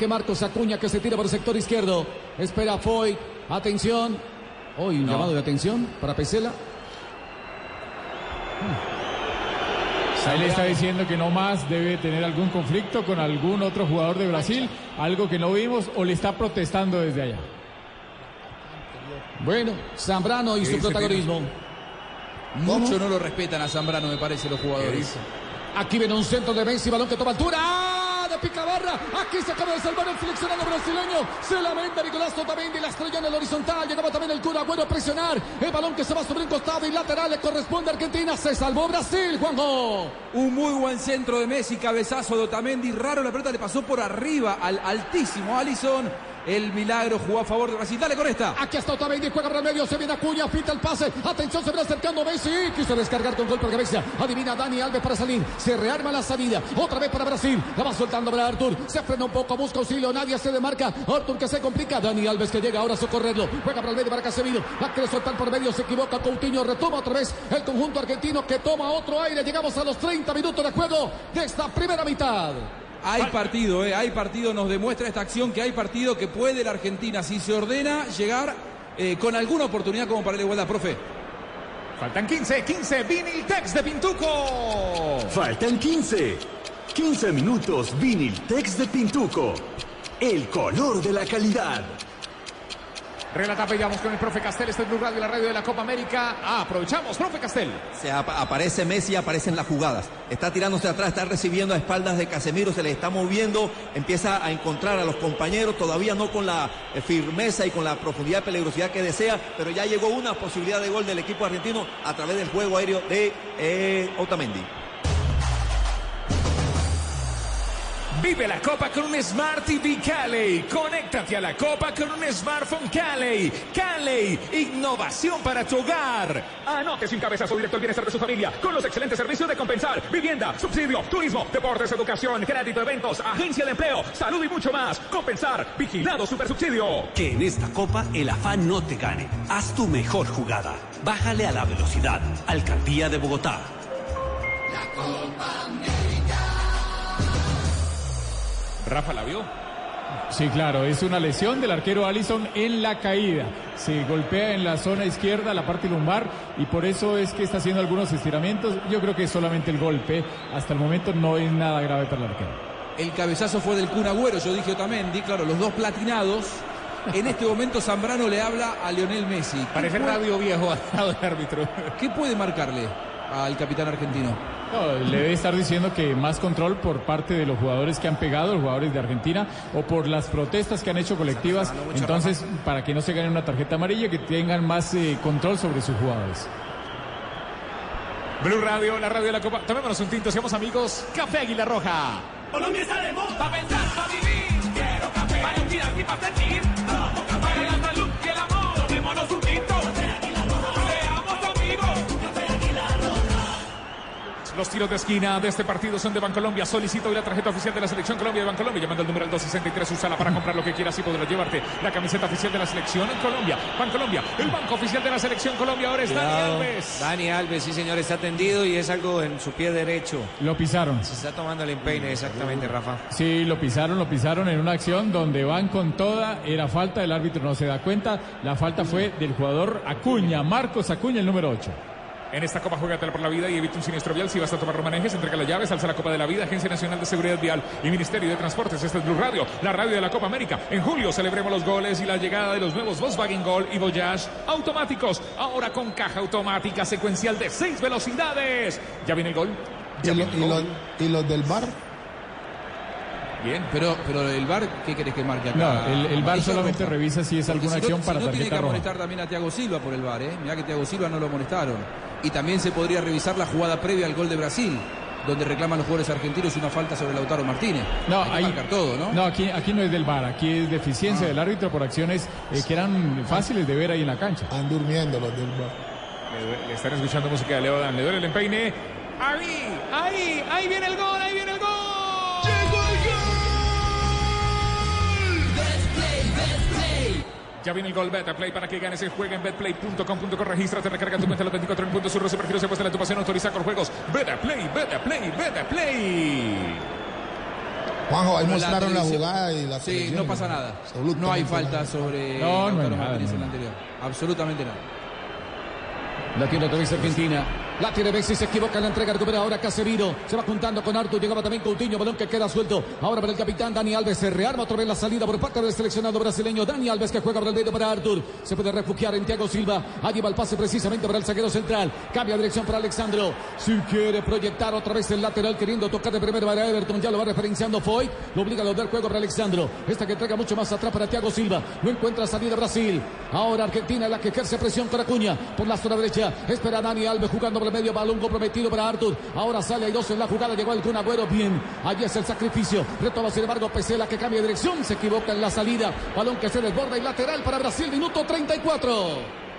que Marcos Acuña que se tira por el sector izquierdo. Espera Foy. Atención. Hoy un llamado de atención para Pesela. Él está diciendo que no más debe tener algún conflicto con algún otro jugador de Brasil, algo que no vimos o le está protestando desde allá. Bueno, Zambrano y su protagonismo. Mucho no lo respetan a Zambrano, me parece, los jugadores. Aquí viene un centro de Messi, balón que toma altura. Picabarra. Aquí se acaba de salvar el seleccionado brasileño. Se lamenta Nicolás Otamendi. La estrella en el horizontal. Llegaba también el cura. Bueno, presionar. El balón que se va sobre un costado y lateral le corresponde a Argentina. Se salvó Brasil, Juanjo. Un muy buen centro de Messi. Cabezazo de Otamendi. Raro, la pelota le pasó por arriba al altísimo Allison. El milagro jugó a favor de Brasil. Dale con esta. Aquí está Otamendi, juega para el medio, se viene Acuña, pinta el pase. Atención, se va acercando Messi. Quiso descargar con golpe de cabeza. Adivina Dani Alves para salir. Se rearma la salida. Otra vez para Brasil. La va soltando para Artur. Se frena un poco, busca auxilio. Nadie se demarca. Artur que se complica. Dani Alves que llega ahora a socorrerlo. Juega para el medio para Casemiro. La quiere soltar por medio. Se equivoca. Coutinho retoma otra vez el conjunto argentino que toma otro aire. Llegamos a los 30 minutos de juego de esta primera mitad. Hay partido, eh, hay partido, nos demuestra esta acción que hay partido que puede la Argentina, si se ordena, llegar eh, con alguna oportunidad como para la igualdad, profe. Faltan 15, 15, Vinil Tex de Pintuco. Faltan 15. 15 minutos Vinil Tex de Pintuco. El color de la calidad. Relata pegamos con el profe Castel, este es Blue Radio, la radio de la Copa América. Ah, aprovechamos, profe Castel. Se ap aparece Messi, aparecen las jugadas. Está tirándose atrás, está recibiendo a espaldas de Casemiro, se le está moviendo, empieza a encontrar a los compañeros, todavía no con la eh, firmeza y con la profundidad peligrosidad que desea, pero ya llegó una posibilidad de gol del equipo argentino a través del juego aéreo de eh, Otamendi. Vive la Copa con un Smart TV Cali. Conéctate a la Copa con un smartphone Cali. Cali, innovación para tu hogar. Anote sin cabezazo directo el bienestar de su familia con los excelentes servicios de compensar, vivienda, subsidio, turismo, deportes, educación, crédito, eventos, agencia de empleo, salud y mucho más. Compensar, vigilado super subsidio. Que en esta copa el afán no te gane. Haz tu mejor jugada. Bájale a la velocidad. Alcaldía de Bogotá. La Copa Rafa la vio. Sí, claro, es una lesión del arquero Allison en la caída. Se golpea en la zona izquierda, la parte lumbar, y por eso es que está haciendo algunos estiramientos. Yo creo que es solamente el golpe. Hasta el momento no es nada grave para el arquero. El cabezazo fue del Kun Agüero, yo dije Otamendi, claro, los dos platinados. En este momento Zambrano le habla a Lionel Messi. Parece radio viejo al lado del árbitro. ¿Qué puede marcarle al capitán argentino? No, le debe estar diciendo que más control por parte de los jugadores que han pegado, los jugadores de Argentina, o por las protestas que han hecho colectivas. Entonces, para que no se gane una tarjeta amarilla, que tengan más eh, control sobre sus jugadores. Blue Radio, la radio de la Copa. Tomémonos un tinto, seamos amigos. Café Águila Roja. Colombia está de moda. Pa' pensar, pa' vivir. Quiero café. Para y para sentir. Tomo café. Para la salud y el amor. Tomémonos un tinto. Los tiros de esquina de este partido son de Bancolombia. Solicito hoy la tarjeta oficial de la Selección Colombia de Bancolombia. Llamando al número al 263, úsala para comprar lo que quieras y podrás llevarte la camiseta oficial de la Selección en Colombia. Bancolombia, el banco oficial de la Selección Colombia. Ahora es Dani. Alves. Dani Alves, sí señor, está tendido y es algo en su pie derecho. Lo pisaron. Se está tomando el empeine, exactamente, Rafa. Sí, lo pisaron, lo pisaron en una acción donde van con toda, era falta, el árbitro no se da cuenta, la falta fue del jugador Acuña, Marcos Acuña, el número 8. En esta Copa Juegatela por la Vida y evita un siniestro vial. Si vas a tomar romanejes, entrega las llaves, alza la Copa de la Vida, Agencia Nacional de Seguridad Vial y Ministerio de Transportes. Este es Blue Radio, la radio de la Copa América. En julio celebremos los goles y la llegada de los nuevos Volkswagen Gol y Voyage automáticos. Ahora con caja automática secuencial de seis velocidades. ¿Ya viene el gol? ¿Y, lo- y los, y los del bar? Bien, pero, pero el VAR, ¿qué querés que marque acá? No, el, el VAR solamente revisa si es Porque alguna si no- acción si para no, tiene tarjeta que roja. amonestar también a Thiago Silva por el VAR, ¿eh? Mirá que Thiago Silva no lo amonestaron. Y también se podría revisar la jugada previa al gol de Brasil, donde reclaman los jugadores argentinos una falta sobre Lautaro Martínez. No, Hay que ahí- marcar todo, ¿no? No, aquí, aquí no es del VAR, aquí es deficiencia del árbitro por acciones eh, que eran fáciles de ver ahí en la cancha. Están durmiendo los del bar. Le, le están escuchando música de Leo Dan. Le duele el empeine. Ahí, ahí, ahí viene el gol, ahí viene el gol. Ya viene el gol Betplay para que ganes el juego en betplay.com.co. Regístrate, recarga tu cuenta a los 24 en puntos. Su supergiro se puesta la tu pasión. Autoriza con juegos. Betplay, Betplay, Betplay. Juanjo, ahí mostraron la televisión- jugada y la Sí, no pasa nada. No hay nada. falta sobre No, no hay nada, no. en la anterior. Absolutamente nada. La tiene otra vez Argentina. La tiene Messi, se equivoca en la entrega, recupera ahora Casemiro. Se va juntando con Artur, llegaba también Coutinho, balón que queda suelto. Ahora para el capitán Dani Alves, se rearma otra vez la salida por parte del seleccionado brasileño. Dani Alves que juega por el medio para Artur. Se puede refugiar en Thiago Silva. Allí va el pase precisamente para el zaguero central. Cambia dirección para Alexandro. Si quiere proyectar otra vez el lateral, queriendo tocar de primero para Everton. Ya lo va referenciando Foy. Lo obliga a volver juego para Alexandro. Esta que entrega mucho más atrás para Thiago Silva. No encuentra salida Brasil. Ahora Argentina la que ejerce presión con Acuña. Por la zona derecha. Espera Dani Alves jugando por medio. Balón comprometido para Artur. Ahora sale Airoso en la jugada. Llegó el Kun Agüero. Bien. Allí es el sacrificio. Retoma sin embargo Pesela que cambia de dirección. Se equivoca en la salida. Balón que se desborda y lateral para Brasil. Minuto 34.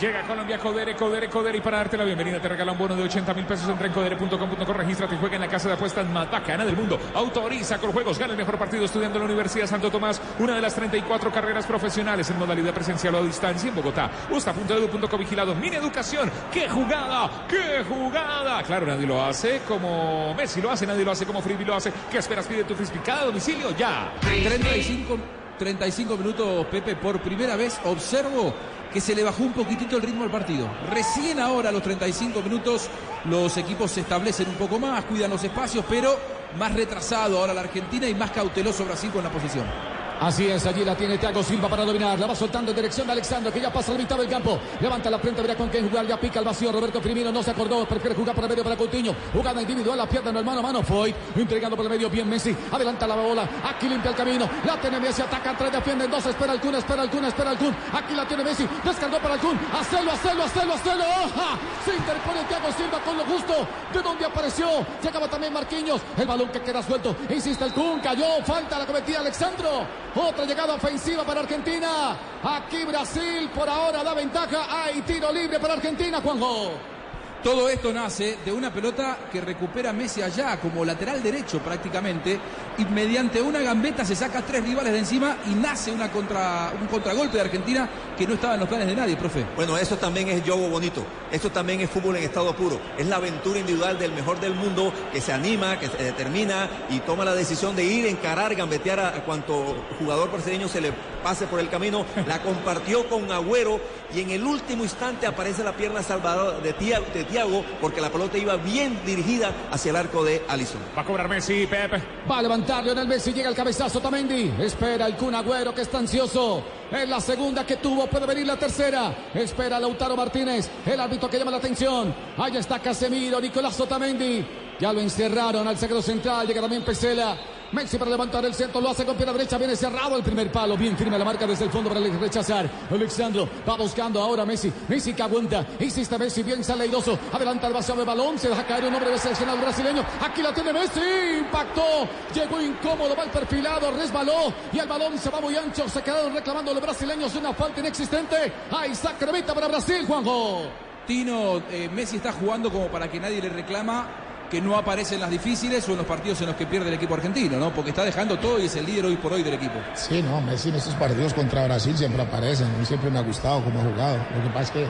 Llega Colombia, Codere, Codere, Codere. Y para darte la bienvenida te regala un bono de 80 mil pesos. En codere.com.co, regístrate y juega en la casa de apuestas más bacana del mundo. Autoriza con juegos, gana el mejor partido estudiando en la Universidad Santo Tomás. Una de las 34 carreras profesionales en modalidad presencial o a distancia en Bogotá. Usta.edu.co vigilado. Mini educación. ¡Qué jugada! ¡Qué jugada! Claro, nadie lo hace como Messi lo hace, nadie lo hace como Fribi lo hace. ¿Qué esperas? Pide tu frisbee cada domicilio ya. 35, 35 minutos, Pepe. Por primera vez observo que se le bajó un poquitito el ritmo al partido. Recién ahora, a los 35 minutos, los equipos se establecen un poco más, cuidan los espacios, pero más retrasado ahora la Argentina y más cauteloso Brasil con la posición. Así es, allí la tiene Thiago Silva para dominar. La va soltando en dirección de Alexandro, que ya pasa la mitad del campo. Levanta la frente, verá con quién jugar. Ya pica el vacío. Roberto Firmino no se acordó. Prefiere jugar el medio para Coutinho. Jugada individual, la pierna en el mano a mano. Foy entregando por el medio. Bien Messi. Adelanta la bola. Aquí limpia el camino. La tiene Messi. Ataca, tres defienden dos. Espera el Kun, espera el Kun, espera el Kun. Aquí la tiene Messi. Descargó para el Kun. Hacelo, hacelo, hacelo, hacelo. ¡Oja! Se interpone Thiago Silva con lo justo. De donde apareció. Llegaba también Marquinhos. El balón que queda suelto. Insiste el Kun. Cayó. Falta la cometida Alexandro. Otra llegada ofensiva para Argentina. Aquí Brasil por ahora da ventaja. Hay tiro libre para Argentina, Juanjo. Todo esto nace de una pelota que recupera Messi allá como lateral derecho prácticamente y mediante una gambeta se saca tres rivales de encima y nace una contra, un contragolpe de Argentina que no estaba en los planes de nadie, profe. Bueno, eso también es juego bonito. Esto también es fútbol en estado puro. Es la aventura individual del mejor del mundo que se anima, que se determina y toma la decisión de ir, encarar, gambetear a cuanto jugador brasileño se le pase por el camino. La compartió con Agüero y en el último instante aparece la pierna salvadora de Thiago, de Thiago porque la pelota iba bien dirigida hacia el arco de Alisson. Va a cobrar Messi, Pepe. Va a levantar Lionel Messi, llega el cabezazo Tamendi. Espera el Kun Agüero que está ansioso. Es la segunda que tuvo, puede venir la tercera. Espera Lautaro Martínez, el árbitro que llama la atención. Ahí está Casemiro, Nicolás Otamendi. Ya lo encerraron al secreto central, llega también Pesela. Messi para levantar el centro, lo hace con pierna derecha, viene cerrado el primer palo, bien firme la marca desde el fondo para rechazar. Alexandro va buscando ahora Messi, Messi que aguanta, insiste Messi, bien sale airoso, adelanta el vacío de balón, se deja caer un hombre del seleccionado brasileño, aquí la tiene Messi, impactó, llegó incómodo, va perfilado, resbaló y el balón se va muy ancho, se quedaron reclamando los brasileños una falta inexistente. Ahí saca remita para Brasil, Juanjo. Tino, eh, Messi está jugando como para que nadie le reclama que no aparece en las difíciles o en los partidos en los que pierde el equipo argentino, ¿no? Porque está dejando todo y es el líder hoy por hoy del equipo. Sí, no, Messi en estos partidos contra Brasil siempre aparece. A mí siempre me ha gustado cómo ha jugado. Lo que pasa es que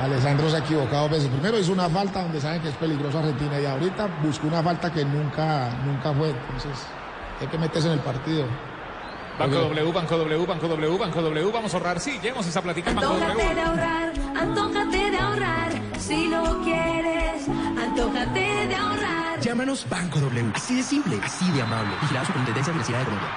Alessandro se ha equivocado veces. Primero hizo una falta donde saben que es peligroso Argentina y ahorita buscó una falta que nunca, nunca fue. Entonces hay que meterse en el partido. Banco. W, Banco W, Banco W, Banco W. Vamos a ahorrar. Sí, llevamos esa plática en Banco Antójate de ahorrar, antójate de ahorrar, si lo quieres, antójate de ahorrar. Llámanos Banco W. Así de simple, así de amable. Vigilado Superintendencia Financiera de Colombia.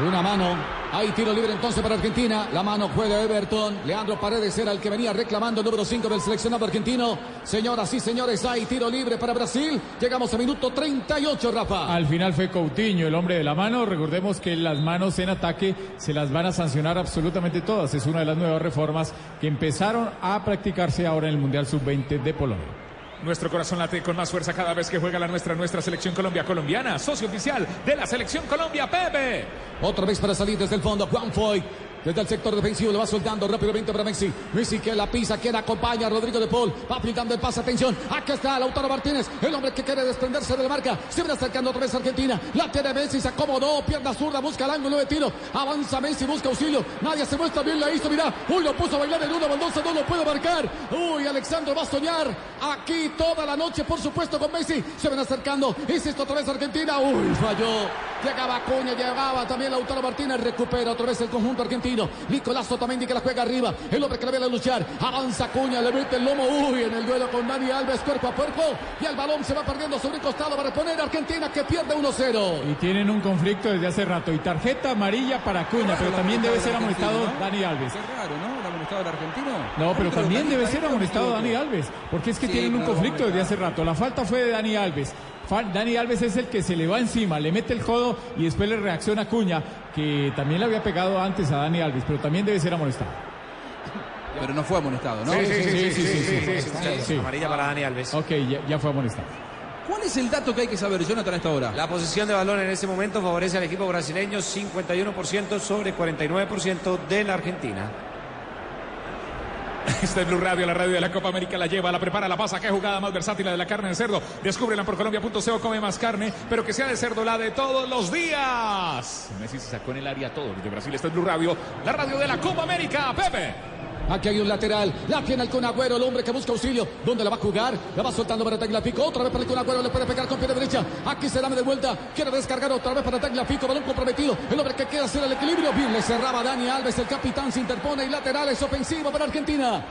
Una mano. Hay tiro libre entonces para Argentina. La mano juega Everton. Leandro Paredes era el que venía reclamando el número 5 del seleccionado argentino. Señoras y señores, hay tiro libre para Brasil. Llegamos a minuto 38, Rafa. Al final fue Coutinho, el hombre de la mano. Recordemos que las manos en ataque se las van a sancionar absolutamente todas. Es una de las nuevas reformas que empezaron a practicarse ahora en el Mundial Sub-20 de Polonia. Nuestro corazón late con más fuerza cada vez que juega la nuestra, nuestra selección Colombia colombiana, socio oficial de la selección Colombia, Pepe. Otra vez para salir desde el fondo. Juan Foy. Desde el sector defensivo lo va soltando rápidamente para Messi. Messi que la pisa, que la acompaña. Rodrigo de Paul va aplicando el pase. Atención. Aquí está Lautaro Martínez. El hombre que quiere desprenderse de la marca. Se viene acercando otra vez a Argentina. La tiene Messi. Se acomodó. Pierna zurda. Busca el ángulo de tiro. Avanza Messi. Busca auxilio. Nadie se muestra bien. La hizo. Mirá. Uy, lo puso a bailar en uno. Baldosa no lo puede marcar. Uy, Alexandro va a soñar. Aquí toda la noche, por supuesto, con Messi. Se ven acercando. Insisto otra vez Argentina. Uy, falló. Llegaba Acuña, llegaba también Lautaro Martínez. Recupera otra vez el conjunto argentino. Nicolás Otamendi que la juega arriba. El hombre que le viene a luchar. Avanza Acuña, le mete el lomo. Uy, en el duelo con Dani Alves, cuerpo a cuerpo. Y el balón se va perdiendo sobre el costado para reponer Argentina que pierde 1-0. Y tienen un conflicto desde hace rato. Y tarjeta amarilla para Acuña, pero también debe ser amonestado Dani Alves. Qué raro, ¿no? Amonestado argentino. No, pero también debe ser amonestado. Dani Alves, porque es que Sí, tienen un conflicto desde hace rato. La falta fue de Dani Alves. Dani Alves es el que se le va encima, le mete el codo y después le reacciona a Cuña, que también le había pegado antes a Dani Alves, pero también debe ser amonestado. Pero no fue amonestado, ¿no? Sí, sí, sí, sí, sí, sí, sí, sí. Amarilla para Dani Alves. Ok, ya, ya fue amonestado. ¿Cuál es el dato que hay que saber, Jonathan, a esta hora? La posición de balón en este momento favorece al equipo brasileño 51% sobre 49% de la Argentina. Este es Blue Radio, la radio de la Copa América la lleva, la prepara, la pasa. Qué jugada más versátil la de la carne de cerdo. Descúbrela por colombia.co, come más carne, pero que sea de cerdo la de todos los días. Messi se sacó en el área todo. De Brasil está es Blue Radio, la radio de la Copa América. Pepe. Aquí hay un lateral. La tiene el Kun Agüero, el hombre que busca auxilio. ¿Dónde la va a jugar? La va soltando para Tagliafico. Otra vez para el Kun Agüero. Le puede pegar con pie de derecha. Aquí se dame de vuelta. Quiere descargar otra vez para Tagliafico. Balón comprometido. El hombre que quiere hacer el equilibrio. Bien, le cerraba Dani Alves. El capitán se interpone y lateral es ofensivo para Argentina.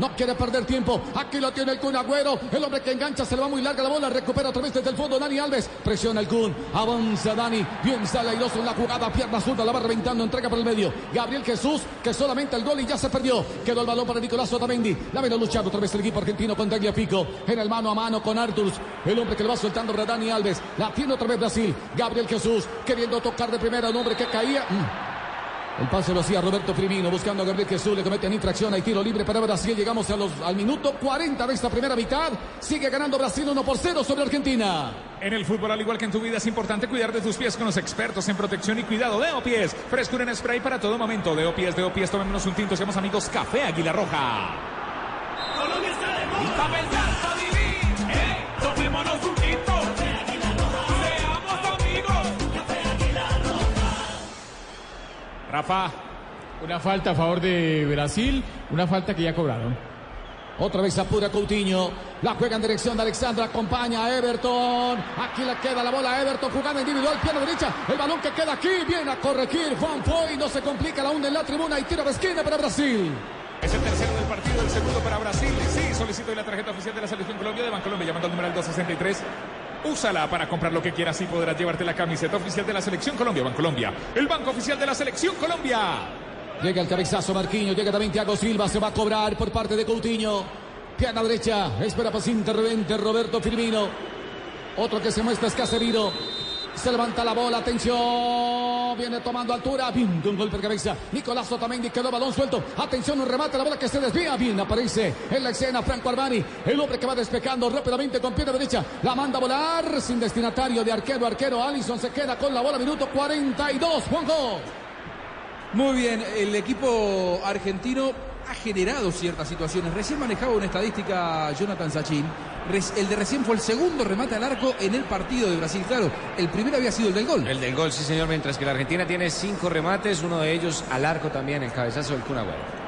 No quiere perder tiempo. Aquí lo tiene el Kun Agüero. El hombre que engancha se le va muy larga la bola. Recupera otra vez desde el fondo Dani Alves. Presiona el Kun. Avanza Dani. Bien sale airoso en la jugada. Pierna zurda. La va reventando. Entrega por el medio. Gabriel Jesús. Que solamente el gol y ya se perdió. Quedó el balón para Nicolás Otamendi. La viene luchando otra vez el equipo argentino con Tagliafico. En el mano a mano con Arturs. El hombre que le va soltando para Dani Alves. La tiene otra vez Brasil. Gabriel Jesús. Queriendo tocar de primera. El hombre que caía. Mm. El pase lo hacía Roberto Firmino buscando a Gabriel Jesús, le cometen infracción, hay tiro libre para Brasil, llegamos a los, al minuto 40 de esta primera mitad, sigue ganando Brasil 1 por 0 sobre Argentina. En el fútbol, al igual que en tu vida, es importante cuidar de tus pies con los expertos en protección y cuidado de Opies. Frescura en spray para todo momento. De Opies, de Opies, tomémonos un tinto, seamos amigos. Café Águila Roja. Colombia está de moda. Rafa. Una falta a favor de Brasil, una falta que ya cobraron. Otra vez apura Coutinho. La juega en dirección de Alexandra. Acompaña a Everton. Aquí le queda la bola a Everton. Jugada individual. Pierna derecha. El balón que queda aquí. Viene a corregir. Juan Foy. No se complica la onda en la tribuna. Y tiro de esquina para Brasil. Es el tercero del partido, el segundo para Brasil. Sí, solicito la tarjeta oficial de la Selección Colombia de Bancolombia llamando al numeral 263. Úsala para comprar lo que quieras y podrás llevarte la camiseta oficial de la Selección Colombia, Bancolombia. El banco oficial de la Selección Colombia. Llega el cabezazo Marquinhos, llega también Thiago Silva, se va a cobrar por parte de Coutinho. Pierna derecha, espera para intervente Roberto Firmino. Otro que se muestra es Casemiro. Se levanta la bola, atención. Viene tomando altura. Bien, un golpe de cabeza. Nicolás Otamendi quedó balón suelto. Atención, un remate, la bola que se desvía. Bien, aparece en la escena Franco Armani. El hombre que va despejando rápidamente con pierna derecha. La manda a volar sin destinatario de arquero, arquero. Allison se queda con la bola, minuto 42. Juanjo. Muy bien, el equipo argentino ha generado ciertas situaciones. Recién manejaba una estadística Jonathan Sachin. El de recién fue el segundo remate al arco en el partido de Brasil. Claro, el primero había sido el del gol. El del gol, sí señor, mientras que la Argentina tiene cinco remates, uno de ellos al arco también, el cabezazo del Kun Agüero.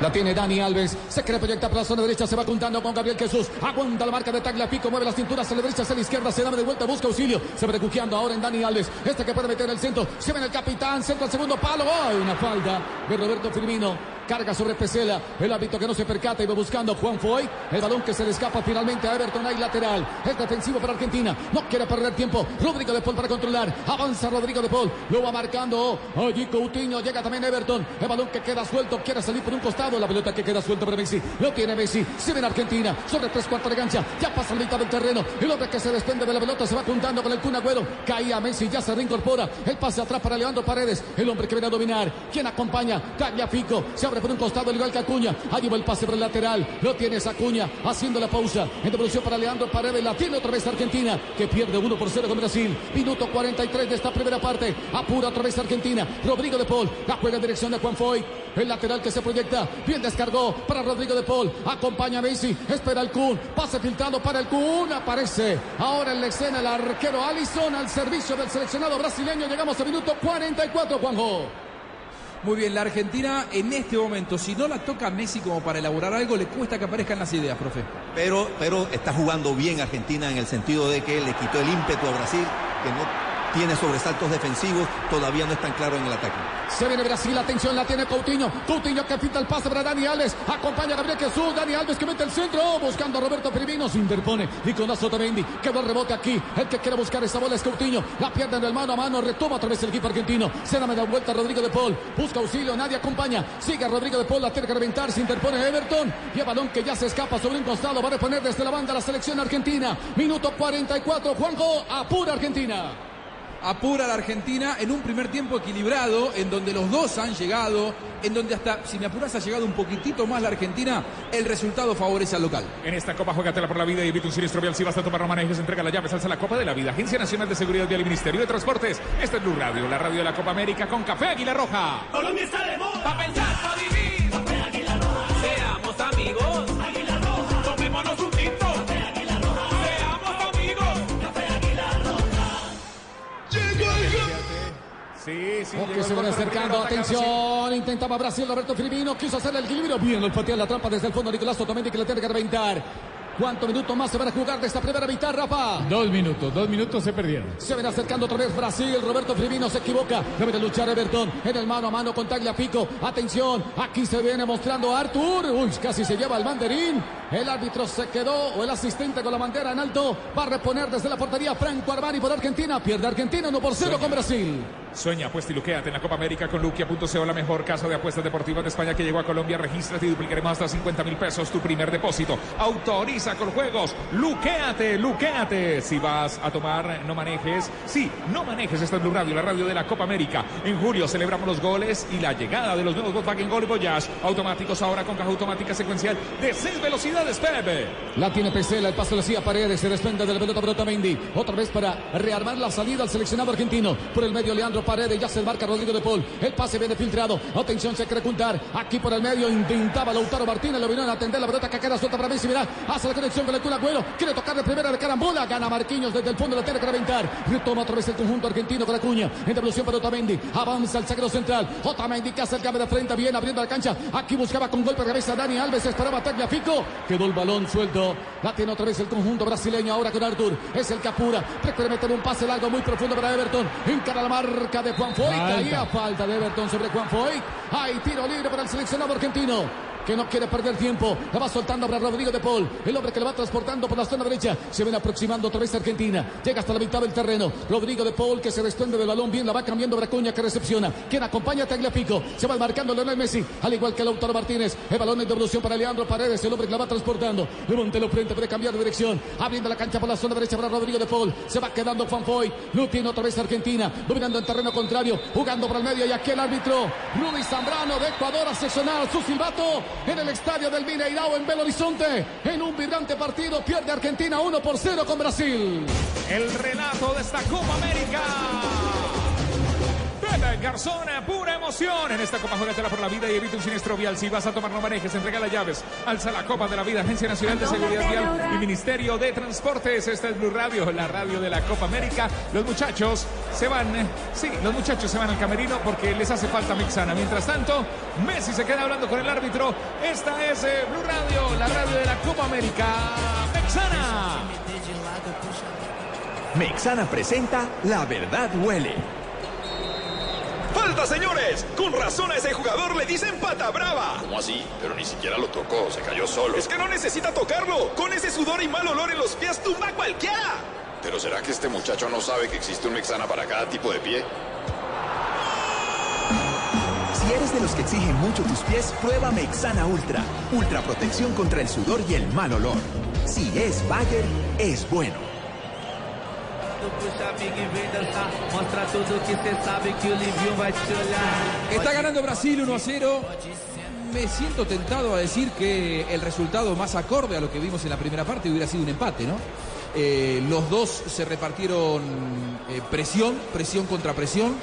La tiene Dani Alves. Se quiere proyectar para la zona derecha. Se va juntando con Gabriel Jesús. Aguanta la marca de Tagliafico. Mueve la cintura hacia la derecha, hacia la izquierda. Se da de vuelta. Busca auxilio. Se va refugiando ahora en Dani Alves. Este que puede meter el centro. Se ven el capitán. Centro al segundo palo. ¡Ay! Una falta de Roberto Firmino. Carga sobre Pesela. El hábito que no se percata y va buscando Juan Foy. El balón que se le escapa finalmente a Everton. Hay lateral. Es defensivo para Argentina. No quiere perder tiempo. Rodrigo de Paul para controlar. Avanza Rodrigo de Paul. Lo va marcando. Allí Coutinho. Llega también Everton. El balón que queda suelto. Quiere salir por un costado. La pelota que queda suelta para Messi. Lo tiene Messi. Se ven Argentina. Sobre tres cuartos de cancha. Ya pasa la mitad del terreno. El hombre que se desprende de la pelota se va juntando con el Kun Agüero. Caía Messi. Ya se reincorpora. El pase atrás para Leandro Paredes. El hombre que viene a dominar. ¿Quién acompaña? Tagliafico. Se abre por un costado. El igual que Acuña. Allí va el pase por el lateral. Lo tiene Acuña. Haciendo la pausa. En devolución para Leandro Paredes. La tiene otra vez Argentina. Que pierde 1 por 0 con Brasil. Minuto 43 de esta primera parte. Apura otra vez Argentina. Rodrigo de Paul. La juega en dirección de Juan Foy. El lateral que se proyecta. Bien descargó para Rodrigo de Paul. Acompaña a Messi. Espera el Kun. Pase filtrado para el Kun. Aparece ahora en la escena el arquero Allison al servicio del seleccionado brasileño. Llegamos a minuto 44, Juanjo. Muy bien, la Argentina en este momento, si no la toca Messi como para elaborar algo, le cuesta que aparezcan las ideas, profe. Pero, pero está jugando bien Argentina en el sentido de que le quitó el ímpetu a Brasil que no tiene sobresaltos defensivos, todavía no es tan claro en el ataque. Se viene Brasil, atención, la tiene Coutinho. Coutinho que pinta el pase para Dani Alves. Acompaña a Gabriel Jesús. Dani Alves que mete el centro. Buscando a Roberto Firmino. Se interpone. Nicolás Otamendi. Quedó el rebote aquí. El que quiere buscar esa bola es Coutinho. La pierde en el mano a mano. Retoma otra vez el equipo argentino. Se da media vuelta Rodrigo de Paul. Busca auxilio. Nadie acompaña. Sigue Rodrigo de Paul. La tiene que reventar. Se interpone Everton. Y el balón que ya se escapa sobre un costado. Va a reponer desde la banda la selección argentina. Minuto 44. Juanjo. Apura Argentina apura la Argentina en un primer tiempo equilibrado, en donde los dos han llegado, en donde hasta, si me apuras, ha llegado un poquitito más la Argentina, el resultado favorece al local. En esta Copa Juegatela por la Vida y evita un siniestro vial. Si vas a tomar Romanes, entrega la llave, salsa la Copa de la Vida. Agencia Nacional de Seguridad Vial y Ministerio de Transportes. Esta es Blue Radio, la radio de la Copa América con Café Águila Roja. Colombia está de moda. Pa' pensar, pa' vivir. Café Águila Roja. Seamos amigos. Sí, sí. Porque se van acercando, atención, intentaba Brasil, Roberto Firmino, quiso hacer el equilibrio, bien, lo patea la trampa desde el fondo, Nicolás Otamendi que le tiene que reventar. ¿Cuántos minutos más se van a jugar de esta primera mitad, Rafa? Dos minutos, dos minutos se perdieron. Se ven acercando otra vez Brasil. Roberto Firmino se equivoca. Debe de luchar Everton en el mano a mano con Tagliafico. Atención, aquí se viene mostrando a Artur. Uy, casi se lleva el banderín. El árbitro se quedó, o el asistente con la bandera en alto. Va a reponer desde la portería Franco Armani por Argentina. Pierde Argentina 1 por 0 con Brasil. Sueña, apuesta y luqueate en la Copa América con Luquia.co, la mejor casa de apuestas deportivas de España que llegó a Colombia. Regístrate y duplicaremos hasta 50 mil pesos tu primer depósito. Autoriza con juegos. Luquéate, luquéate. Si vas a tomar, no manejes. Sí, no manejes. Esta es Blue Radio, la radio de la Copa América. En julio celebramos los goles y la llegada de los nuevos Volkswagen Gol Voyage automáticos ahora con caja automática secuencial de 6 velocidades, Pepe. La tiene Pesela, el paso le hacía Paredes, se desprende de la pelota para Otamendi. Otra vez para rearmar la salida al seleccionado argentino. Por el medio Leandro Paredes, ya se embarca Rodrigo de Paul. El pase viene filtrado. Atención, se quiere juntar. Aquí por el medio intentaba Lautaro Martínez, lo vino a atender la pelota que queda suelta para Messi. Mirá, hace la conexión con el Kun Agüero. Quiere tocar de primera de carambola. Gana Marquinhos desde el fondo, la tiene que reventar. Retoma otra vez el conjunto argentino con Acuña. En devolución para Otamendi. Avanza el saquero central. Otamendi que hace el cambio de frente, bien abriendo la cancha. Aquí buscaba con golpe de cabeza Dani Alves. Esperaba Tagliafico. Quedó el balón suelto. La tiene otra vez el conjunto brasileño ahora con Artur. Es el que apura. Prefiere meter un pase largo muy profundo para Everton. Encara la marca de Juan Foy. Caía falta de Everton sobre Juan Foy. Hay tiro libre para el seleccionado argentino que no quiere perder tiempo. La va soltando para Rodrigo de Paul, el hombre que le va transportando por la zona derecha. Se ven aproximando otra vez Argentina. Llega hasta la mitad del terreno. Rodrigo de Paul que se desprende del balón. Bien la va cambiando Bracuña que recepciona. Quien acompaña a Tagliafico. Se va marcando Leonel Messi, al igual que Lautaro Martínez. El balón en devolución para Leandro Paredes, el hombre que la va transportando. Levántelo frente, puede cambiar de dirección. Abriendo la cancha por la zona derecha para Rodrigo de Paul. Se va quedando Juan Foy. Lo tiene otra vez Argentina. Dominando en terreno contrario. Jugando por el medio. Y aquí el árbitro. Rudy Zambrano de Ecuador a seccionar su silbato en el estadio del Mineirao en Belo Horizonte. En un vibrante partido pierde Argentina 1 por 0 con Brasil. El relato de esta Copa América. Pepe Garzón, pura emoción en esta Copa Juegatela por la Vida y evita un siniestro vial. Si vas a tomar no manejes, entrega las llaves. Alza la Copa de la Vida, Agencia Nacional de Seguridad Vial y Ministerio de Transportes. Esta es Blue Radio, la radio de la Copa América. Los muchachos se van, eh, sí, los muchachos se van al camerino porque les hace falta Mexana. Mientras tanto, Messi se queda hablando con el árbitro. Esta es eh, Blue Radio, la radio de la Copa América. Mexana. Mexana presenta La Verdad Huele. ¡Falta, señores! Con razón a ese jugador le dicen pata brava. ¿Cómo así? Pero ni siquiera lo tocó, se cayó solo. Es que no necesita tocarlo. Con ese sudor y mal olor en los pies tumba a cualquiera. Pero ¿será que este muchacho no sabe que existe un Mexana para cada tipo de pie? Si eres de los que exigen mucho tus pies, prueba Mexana Ultra. Ultra protección contra el sudor y el mal olor. Si es Bayer, es bueno. Está ganando Brasil 1 a 0. Me siento tentado a decir que el resultado más acorde a lo que vimos en la primera parte hubiera sido un empate, ¿no? Eh, los dos se repartieron eh, presión, presión contra presión.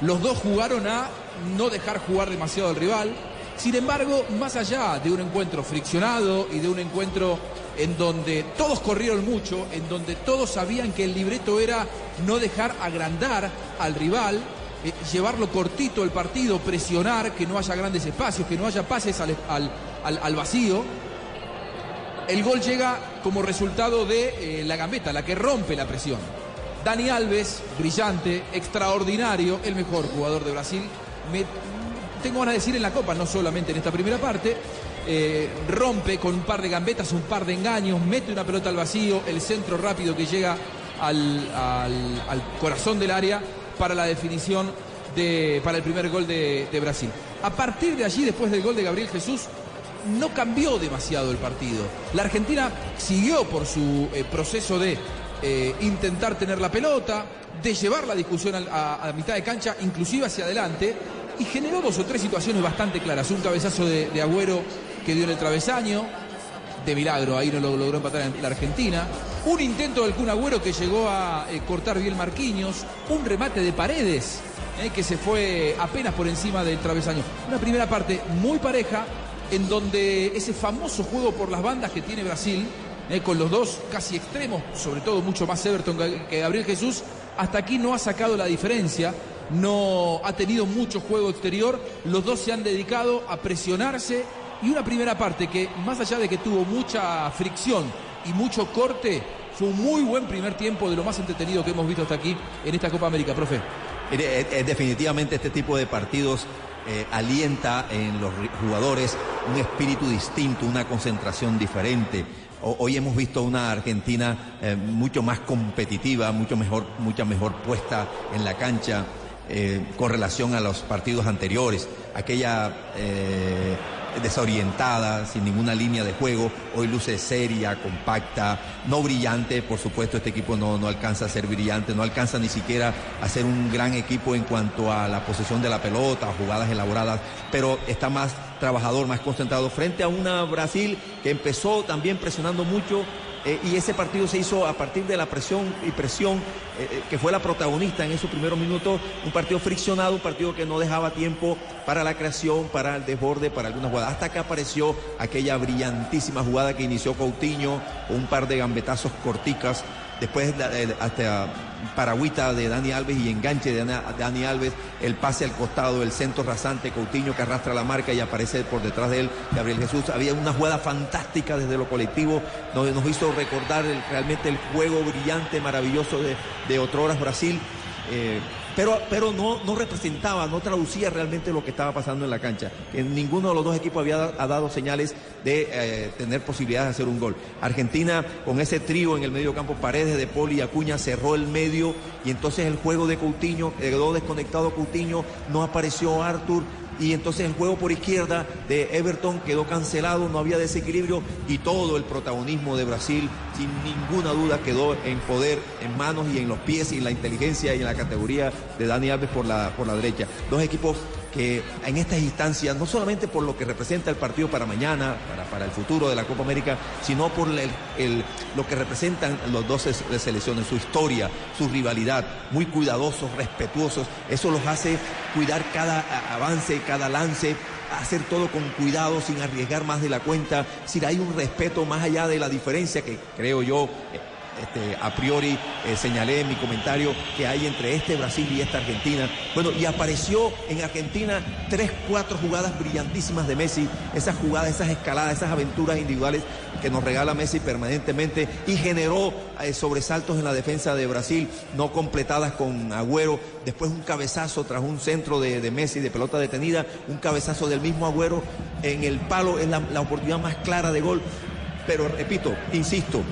Los dos jugaron a no dejar jugar demasiado al rival. Sin embargo, más allá de un encuentro friccionado y de un encuentro en donde todos corrieron mucho, en donde todos sabían que el libreto era no dejar agrandar al rival, eh, llevarlo cortito el partido, presionar, que no haya grandes espacios, que no haya pases al, al- al- vacío. El gol llega como resultado de eh, la gambeta, la que rompe la presión. Dani Alves, brillante, extraordinario, el mejor jugador de Brasil. Tengo ganas de decir en la Copa, no solamente en esta primera parte. Eh, rompe con un par de gambetas, un par de engaños, mete una pelota al vacío, el centro rápido que llega al, corazón del área para la definición de, para el primer gol de, Brasil. A partir de allí, después del gol de Gabriel Jesús, no cambió demasiado el partido. La Argentina siguió por su eh, proceso de eh, intentar tener la pelota, de llevar la discusión a, mitad de cancha, inclusive hacia adelante, y generó dos o tres situaciones bastante claras. Un cabezazo de Agüero que dio en el travesaño, de milagro, ahí no lo logró empatar la Argentina. Un intento del Kun Agüero que llegó a eh, cortar bien Marquinhos. Un remate de paredes eh, que se fue apenas por encima del travesaño. Una primera parte muy pareja en donde ese famoso juego por las bandas que tiene Brasil, eh, con los dos casi extremos, sobre todo mucho más Everton que Gabriel Jesús, hasta aquí no ha sacado la diferencia. No ha tenido mucho juego exterior, los dos se han dedicado a presionarse y una primera parte que, más allá de que tuvo mucha fricción y mucho corte, fue un muy buen primer tiempo de lo más entretenido que hemos visto hasta aquí en esta Copa América, profe. Mire, eh, eh, definitivamente este tipo de partidos eh, alienta en los jugadores un espíritu distinto, una concentración diferente. Hoy hemos visto una Argentina eh, mucho más competitiva, mucho mejor, mucha mejor puesta en la cancha eh, con relación a los partidos anteriores. Aquella eh, desorientada, sin ninguna línea de juego, hoy luce seria, compacta, no brillante, por supuesto este equipo no, no alcanza a ser brillante, no alcanza ni siquiera a ser un gran equipo en cuanto a la posesión de la pelota, jugadas elaboradas, pero está más trabajador, más concentrado frente a una Brasil que empezó también presionando mucho eh, y ese partido se hizo a partir de la presión y presión eh, eh, que fue la protagonista en esos primeros minutos, un partido friccionado, un partido que no dejaba tiempo para la creación, para el desborde, para algunas jugadas, hasta que apareció aquella brillantísima jugada que inició Coutinho, un par de gambetazos corticas, después hasta paragüita de Dani Alves y enganche de Dani- Alves, el pase al costado, el centro rasante, Coutinho que arrastra la marca y aparece por detrás de él Gabriel Jesús. Había una jugada fantástica desde lo colectivo, nos, nos hizo recordar realmente el juego brillante, maravilloso de, de Otroras Brasil. eh, pero, pero no, no representaba, no traducía realmente lo que estaba pasando en la cancha. Que ninguno de los dos equipos había da- ha dado señales de eh, tener posibilidades de hacer un gol. Argentina con ese trío en el medio campo, Paredes, De Poli y Acuña cerró el medio y entonces el juego de Coutinho, quedó desconectado Coutinho, no apareció Arthur y entonces el juego por izquierda de Everton quedó cancelado, no había desequilibrio y todo el protagonismo de Brasil sin ninguna duda quedó en poder, en manos y en los pies y en la inteligencia y en la categoría de Dani Alves por la, por la derecha. Dos equipos que en estas instancias, no solamente por lo que representa el partido para mañana, para, para el futuro de la Copa América, sino por el- el- lo que representan los dos selecciones, su historia, su rivalidad, muy cuidadosos, respetuosos, eso los hace cuidar cada avance, cada lance, hacer todo con cuidado, sin arriesgar más de la cuenta, si hay un respeto más allá de la diferencia que creo yo este, a priori eh, señalé en mi comentario que hay entre este Brasil y esta Argentina. Bueno, y apareció en Argentina tres, cuatro jugadas brillantísimas de Messi, esas jugadas, esas escaladas, esas aventuras individuales que nos regala Messi permanentemente y generó eh, sobresaltos en la defensa de Brasil, no completadas con Agüero, después un cabezazo tras un centro de, Messi de pelota detenida, un cabezazo del mismo Agüero en el palo, es la, oportunidad más clara de gol. Pero repito, insisto,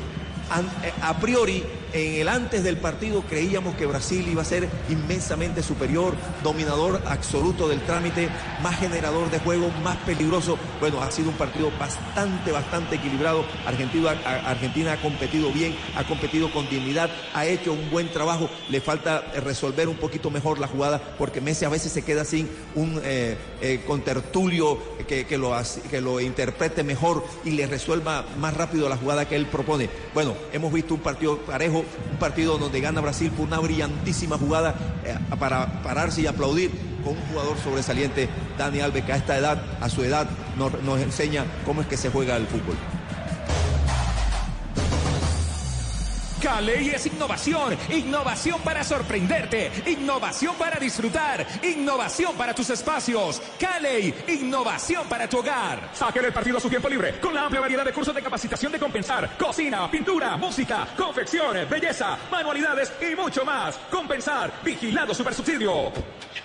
a priori, en el antes del partido creíamos que Brasil iba a ser inmensamente superior, dominador absoluto del trámite, más generador de juego, más peligroso. Bueno, ha sido un partido bastante, bastante equilibrado. Argentina, ha competido bien, ha competido con dignidad, ha hecho un buen trabajo. Le falta resolver un poquito mejor la jugada porque Messi a veces se queda sin un eh, eh, contertulio que, lo, que lo interprete mejor y le resuelva más rápido la jugada que él propone. Bueno, hemos visto un partido parejo, un partido donde gana Brasil por una brillantísima jugada eh, para pararse y aplaudir con un jugador sobresaliente, Dani Alves, que a esta edad, a su edad, nos, nos enseña cómo es que se juega el fútbol. Cali es innovación, innovación para sorprenderte, innovación para disfrutar, innovación para tus espacios. Cali, innovación para tu hogar. Sáquele el partido a su tiempo libre con la amplia variedad de cursos de capacitación de compensar, cocina, pintura, música, confección, belleza, manualidades y mucho más. Compensar, vigilado super subsidio.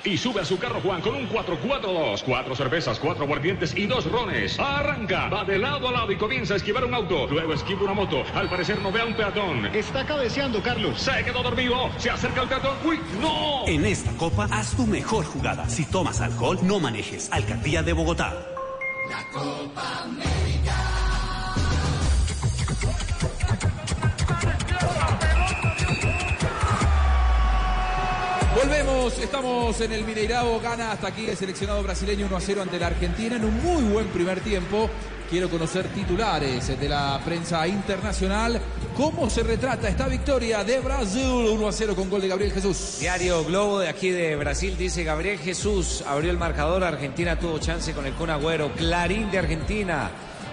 Y sube a su carro Juan con un 4-4-2. Cuatro cervezas, cuatro aguardientes y dos rones. Arranca, va de lado a lado y comienza a esquivar un auto. Luego esquiva una moto. Al parecer no ve a un peatón. Está cabeceando, Carlos. Se quedó dormido. Se acerca el peatón. ¡Uy, no! En esta copa, haz tu mejor jugada. Si tomas alcohol, no manejes. Alcaldía de Bogotá. La Copa América. Estamos en el Mineirao, gana hasta aquí el seleccionado brasileño 1 a 0 ante la Argentina en un muy buen primer tiempo. Quiero conocer titulares de la prensa internacional. ¿Cómo se retrata esta victoria de Brasil 1 a 0 con gol de Gabriel Jesús? Diario Globo de aquí de Brasil dice Gabriel Jesús abrió el marcador, Argentina tuvo chance con el Kun Agüero, Clarín de Argentina.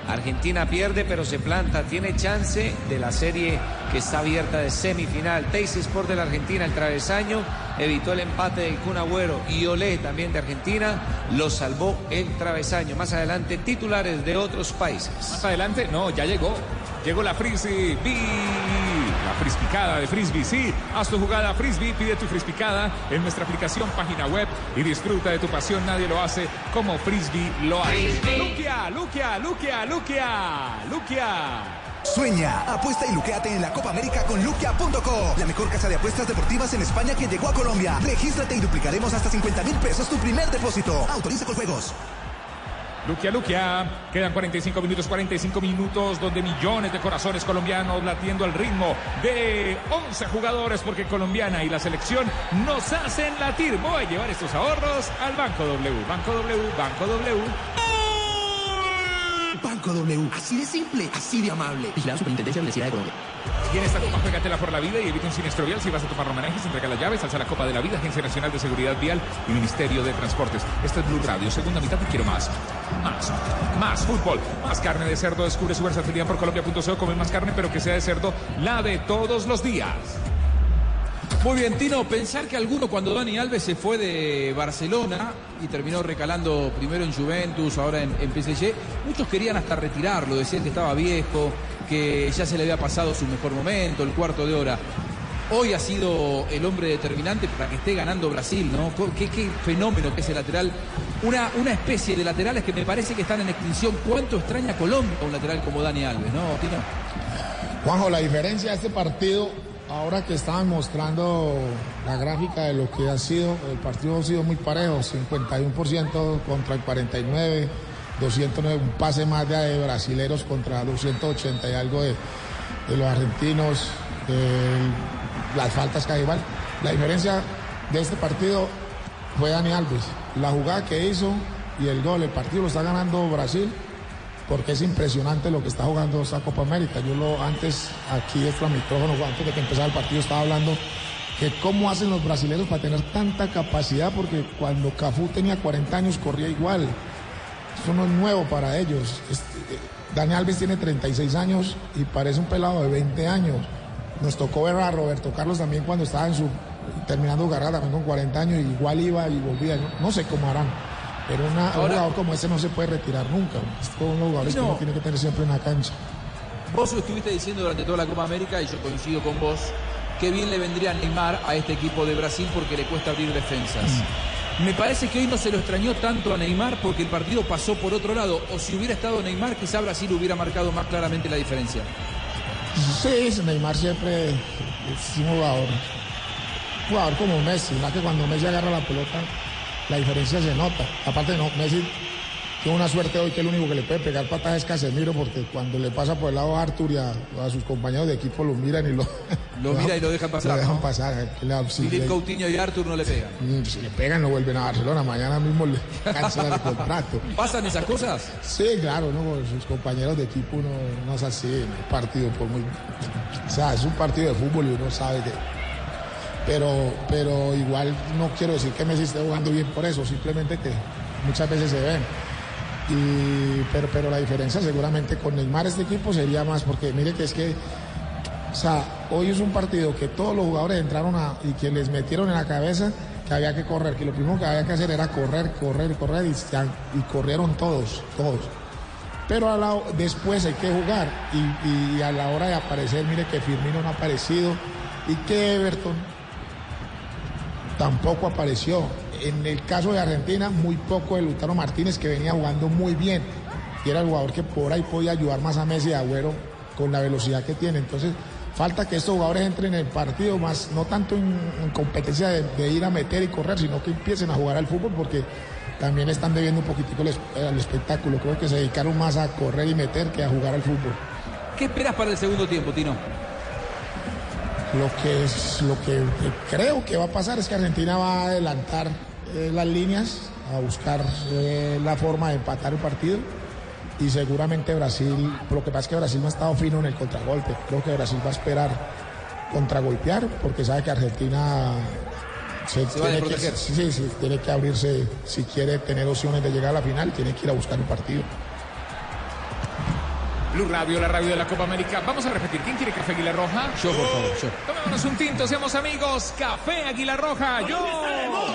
Argentina pierde pero se planta, tiene chance de la serie que está abierta de semifinal. Teis Sport de la Argentina, el travesaño, evitó el empate del Kun Agüero y Olé también de Argentina, lo salvó el travesaño. Más adelante titulares de otros países. Más adelante, no, ya llegó. Llegó la frisbee, la frispicada de frisbee, sí. Haz tu jugada frisbee, pide tu frispicada en nuestra aplicación, página web y disfruta de tu pasión. Nadie lo hace como frisbee lo hace. Luquia, Luquia, Luquia, Luquia, Luquia. Sueña, apuesta y luqueate en la Copa América con luquia.co, la mejor casa de apuestas deportivas en España que llegó a Colombia. Regístrate y duplicaremos hasta 50 mil pesos tu primer depósito. Autoriza con juegos. Luquia, Luquia. Quedan 45 minutos, 45 minutos donde millones de corazones colombianos latiendo al ritmo de 11 jugadores porque colombiana y la selección nos hacen latir. Voy a llevar estos ahorros al Banco W. Banco W, Banco W. Banco W. Así de simple, así de amable. Vigilado Superintendencia de Universidad de Colombia. Y en esta copa juégatela por la vida y evita un siniestro vial. Si vas a tomar romanejes, entrega las llaves, alza la Copa de la Vida, Agencia Nacional de Seguridad Vial y Ministerio de Transportes. Esta es Blue Radio, segunda mitad y quiero más. Más, más fútbol, más carne de cerdo. Descubre su versatilidad por colombia.co. Come más carne, pero que sea de cerdo, la de todos los días. Muy bien, Tino, pensar que alguno cuando Dani Alves se fue de Barcelona y terminó recalando primero en Juventus, ahora en, en PSG, muchos querían hasta retirarlo, decían que estaba viejo, que ya se le había pasado su mejor momento, el cuarto de hora. Hoy ha sido el hombre determinante para que esté ganando Brasil, ¿no? Qué, fenómeno que es el lateral. Una, una especie de laterales que me parece que están en extinción. ¿Cuánto extraña Colombia un lateral como Dani Alves, no, Tino? Juanjo, la diferencia de este partido, ahora que estaban mostrando la gráfica de lo que ha sido, el partido ha sido muy parejo, 51% contra el 49%, 209, un pase más de brasileros contra 280 y algo de, de los argentinos, las faltas igual. La diferencia de este partido fue Dani Alves, la jugada que hizo y el gol, el partido lo está ganando Brasil porque es impresionante lo que está jugando esta Copa América. Yo lo antes, aquí extra micrófono, antes de que empezara el partido, estaba hablando que cómo hacen los brasileños para tener tanta capacidad, porque cuando Cafú tenía 40 años corría igual. Eso no es nuevo para ellos. Este, Dani Alves tiene 36 años y parece un pelado de 20 años. Nos tocó ver a Roberto Carlos también cuando estaba en su terminando carrera también con 40 años, igual iba y volvía. No, no sé cómo harán. Pero una, un jugador como ese no se puede retirar nunca. Es como unos jugadores No. que uno tiene que tener siempre en la cancha. Vos lo estuviste diciendo durante toda la Copa América y yo coincido con vos. Qué bien le vendría a Neymar a este equipo de Brasil porque le cuesta abrir defensas. Me parece que hoy no se lo extrañó tanto a Neymar porque el partido pasó por otro lado. O si hubiera estado Neymar, quizá Brasil hubiera marcado más claramente la diferencia. Sí, Neymar siempre es un jugador. Un jugador como Messi, ¿verdad? que cuando Messi agarra la pelota, la diferencia se nota. Aparte, no, Messi tiene una suerte hoy que el único que le puede pegar patadas es Casemiro, porque cuando le pasa por el lado a Artur y a, a sus compañeros de equipo lo miran y lo. Lo mira y lo dejan pasar, Lo dejan ¿no? pasar. si le- Coutinho y Arthur no le pegan. Mm, Si le pegan, lo vuelven a Barcelona. Mañana mismo le cancelan el contrato. ¿Pasan esas cosas? Sí, claro, ¿no? Sus compañeros de equipo uno no es así en el partido, por muy. O sea, es un partido de fútbol y uno sabe que. Pero, pero igual no quiero decir que Messi esté jugando bien por eso, simplemente que muchas veces se ven. Y, pero, pero la diferencia seguramente con Neymar este equipo sería más, porque mire que es que, o sea, hoy es un partido que todos los jugadores entraron a, y que les metieron en la cabeza que había que correr, que lo primero que había que hacer era correr, correr, correr y, corrieron todos, todos. Pero a la- después hay que jugar y, y a la hora de aparecer, mire que Firmino no ha aparecido y que Everton tampoco apareció. En el caso de Argentina, muy poco de Lutaro Martínez, que venía jugando muy bien. Y era el jugador que por ahí podía ayudar más a Messi y a Agüero con la velocidad que tiene. Entonces, falta que estos jugadores entren en el partido, más no tanto en, en competencia de, de ir a meter y correr, sino que empiecen a jugar al fútbol, porque también están debiendo un poquitico el espectáculo. Creo que se dedicaron más a correr y meter que a jugar al fútbol. ¿Qué esperas para el segundo tiempo, Tino? Lo que, es, lo que creo que va a pasar es que Argentina va a adelantar eh, las líneas, a buscar eh, la forma de empatar el partido. Y seguramente Brasil, lo que pasa es que Brasil no ha estado fino en el contragolpe. Creo que Brasil va a esperar contragolpear porque sabe que Argentina se, Se va a tiene, que, desproteger. sí, sí, tiene que abrirse, si quiere tener opciones de llegar a la final, tiene que ir a buscar el partido. Blue Radio, la radio de la Copa América. Vamos a repetir. ¿Quién quiere café Águila Roja? Yo, por favor, yo. Tomémonos un tinto, seamos amigos. Café Águila Roja. Yo.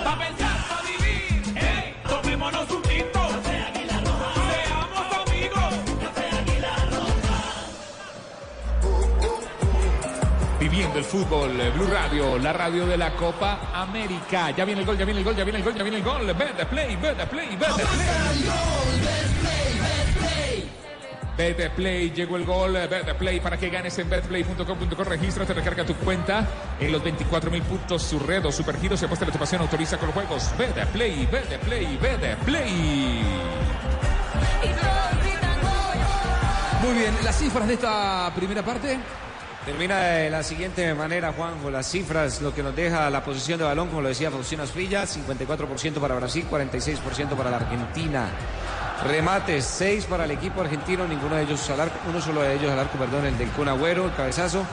Pa' pensar, pa' vivir. ¡Ey! Tomémonos un tinto. Seamos amigos. Viviendo el fútbol, eh, Blue Radio, la radio de la Copa América. Ya viene el gol, ya viene el gol, ya viene el gol, ya viene el gol. Bet the play, bet the play, bet the play. Bet the play, llegó el gol, eh, bet the play para que ganes en betplay.com.co. Regístrate, recarga tu cuenta en los 24 mil puntos. Su red o supergiro se apuesta la tu pasión, autoriza con los juegos. Bet the play, bet the play, bet the play. Muy bien, las cifras de esta primera parte. Termina de la siguiente manera, Juanjo. Las cifras, lo que nos deja la posición de balón, como lo decía Faustino Asprilla, 54% para Brasil, 46% para la Argentina. Remates, 6 para el equipo argentino, ninguno de ellos al arco, uno solo de ellos al arco, perdón, el del Kun Agüero, el cabezazo.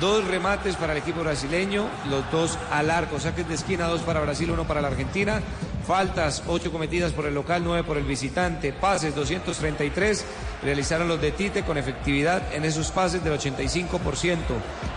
Dos remates para el equipo brasileño, los dos al arco. Saques de esquina, dos para Brasil, uno para la Argentina. Faltas, ocho cometidas por el local, nueve por el visitante. Pases, 233. Realizaron los de Tite con efectividad en esos pases del 85%.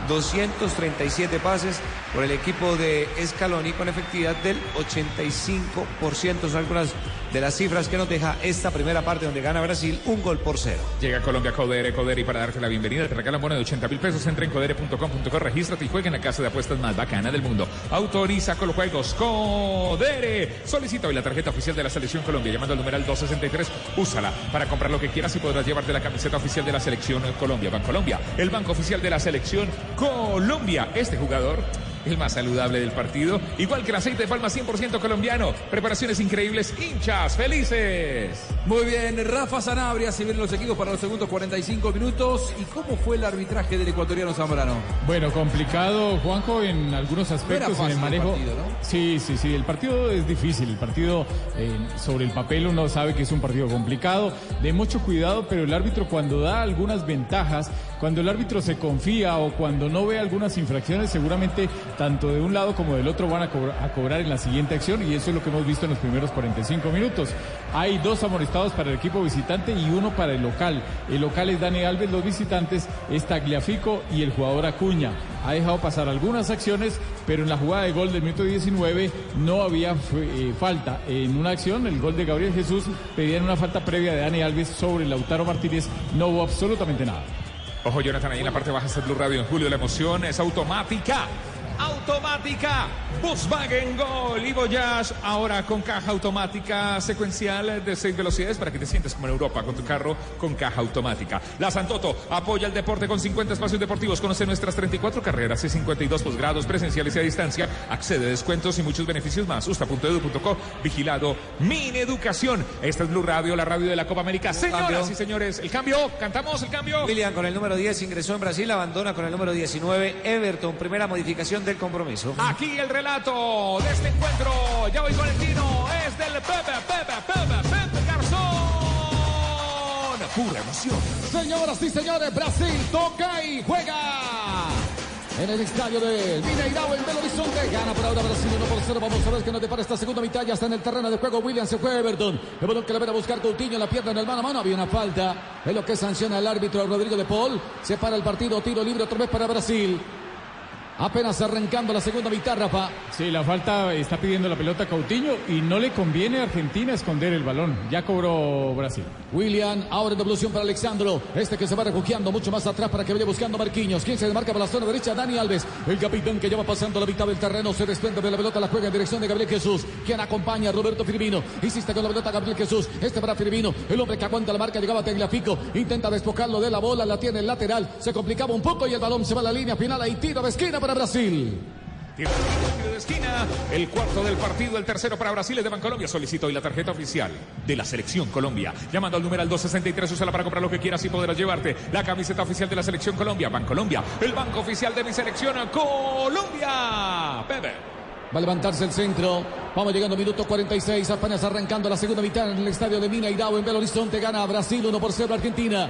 237 pases por el equipo de Scaloni con efectividad del 85%. Son algunas de las cifras que nos deja esta primera parte donde gana Brasil un gol por cero. Llega Colombia Codere, Codere y para darte la bienvenida te regalan bono de 80 mil pesos. Entra en codere.com.co, regístrate y juega en la casa de apuestas más bacana del mundo. Autoriza con los juegos Codere. Solicita hoy la tarjeta oficial de la Selección Colombia llamando al numeral 263. Úsala para comprar lo que quieras y podrás llevarte la camiseta oficial de la Selección Colombia. Bancolombia, el banco oficial de la Selección Colombia. Este jugador el más saludable del partido, igual que el aceite de palma 100% colombiano. Preparaciones increíbles, hinchas felices. Muy bien, Rafa Sanabria, se vienen los equipos para los segundos 45 minutos. ¿Y cómo fue el arbitraje del ecuatoriano Zambrano? Bueno, complicado, Juanjo, en algunos No aspectos, en el manejo. partido, ¿no? Sí, sí, sí, el partido es difícil. El partido eh, sobre el papel uno sabe que es un partido complicado, de mucho cuidado, pero el árbitro cuando da algunas ventajas, cuando el árbitro se confía o cuando no ve algunas infracciones, seguramente tanto de un lado como del otro van a, cobra- a cobrar en la siguiente acción y eso es lo que hemos visto en los primeros 45 minutos. Hay dos amonestados para el equipo visitante y uno para el local. El local es Dani Alves, los visitantes es Tagliafico y el jugador Acuña. Ha dejado pasar algunas acciones, pero en la jugada de gol del minuto 19 no había eh, falta. En una acción, el gol de Gabriel Jesús, pedían una falta previa de Dani Alves sobre Lautaro Martínez. No hubo absolutamente nada. Ojo, Jonathan, ahí en la parte baja está Blue Radio en julio. La emoción es automática. Automática. Volkswagen Gol y Voyage. Ahora con caja automática secuencial de seis velocidades para que te sientes como en Europa con tu carro con caja automática. La Santoto apoya el deporte con 50 espacios deportivos. Conoce nuestras 34 carreras y 52 posgrados presenciales y a distancia. Accede a descuentos y muchos beneficios más. usta.edu.co. Vigilado. Min Educación. Esta es Blue Radio, la radio de la Copa América. Señoras cambio. y señores, el cambio. Cantamos el cambio. William con el número 10 ingresó en Brasil, abandona con el número 19 Everton, primera modificación del compromiso. Aquí el relato de este encuentro. Ya voy con el tino. Es del Pepe, Pepe, Pepe, Pepe Garzón. Pura emoción. Señoras y señores, Brasil toca y juega. En el estadio de Mineirao, en Belo Horizonte. Gana por ahora Brasil 1 por 0. Vamos a ver qué nos depara esta segunda mitad. Ya está en el terreno de juego. William se fue Everton. El balón que le ven a buscar Coutinho en la pierna en el mano a mano. Había una falta. Es lo que sanciona el árbitro Rodrigo de Paul. Se para el partido. Tiro libre otra vez para Brasil. Apenas arrancando la segunda mitad, Rafa. Sí, la falta está pidiendo la pelota Coutinho y no le conviene a Argentina esconder el balón. Ya cobró Brasil. William, ahora en devolución para Alexandro. Este que se va refugiando mucho más atrás para que vaya buscando Marquinhos. Quien se desmarca por la zona derecha, Dani Alves. El capitán que lleva pasando la mitad del terreno. Se desprende de la pelota, la juega en dirección de Gabriel Jesús. Quien acompaña a Roberto Firmino. Insiste con la pelota Gabriel Jesús. Este para Firmino. El hombre que aguanta la marca llegaba a Tegliafico. Intenta despojarlo de la bola. La tiene el lateral. Se complicaba un poco y el balón se va a la línea final. Ahí tiro de esquina para Brasil. Tiro de esquina, el cuarto del partido, el tercero para Brasil, es de Bancolombia. Solicito hoy la tarjeta oficial de la Selección Colombia. Llamando al numeral 263, úsala para comprar lo que quieras y podrás llevarte la camiseta oficial de la Selección Colombia. Bancolombia, el banco oficial de mi selección Colombia. Pepe. Va a levantarse el centro. Vamos llegando minuto 46. Apenas arrancando la segunda mitad en el estadio de Mineirao en Belo Horizonte. Gana Brasil 1 por 0 Argentina.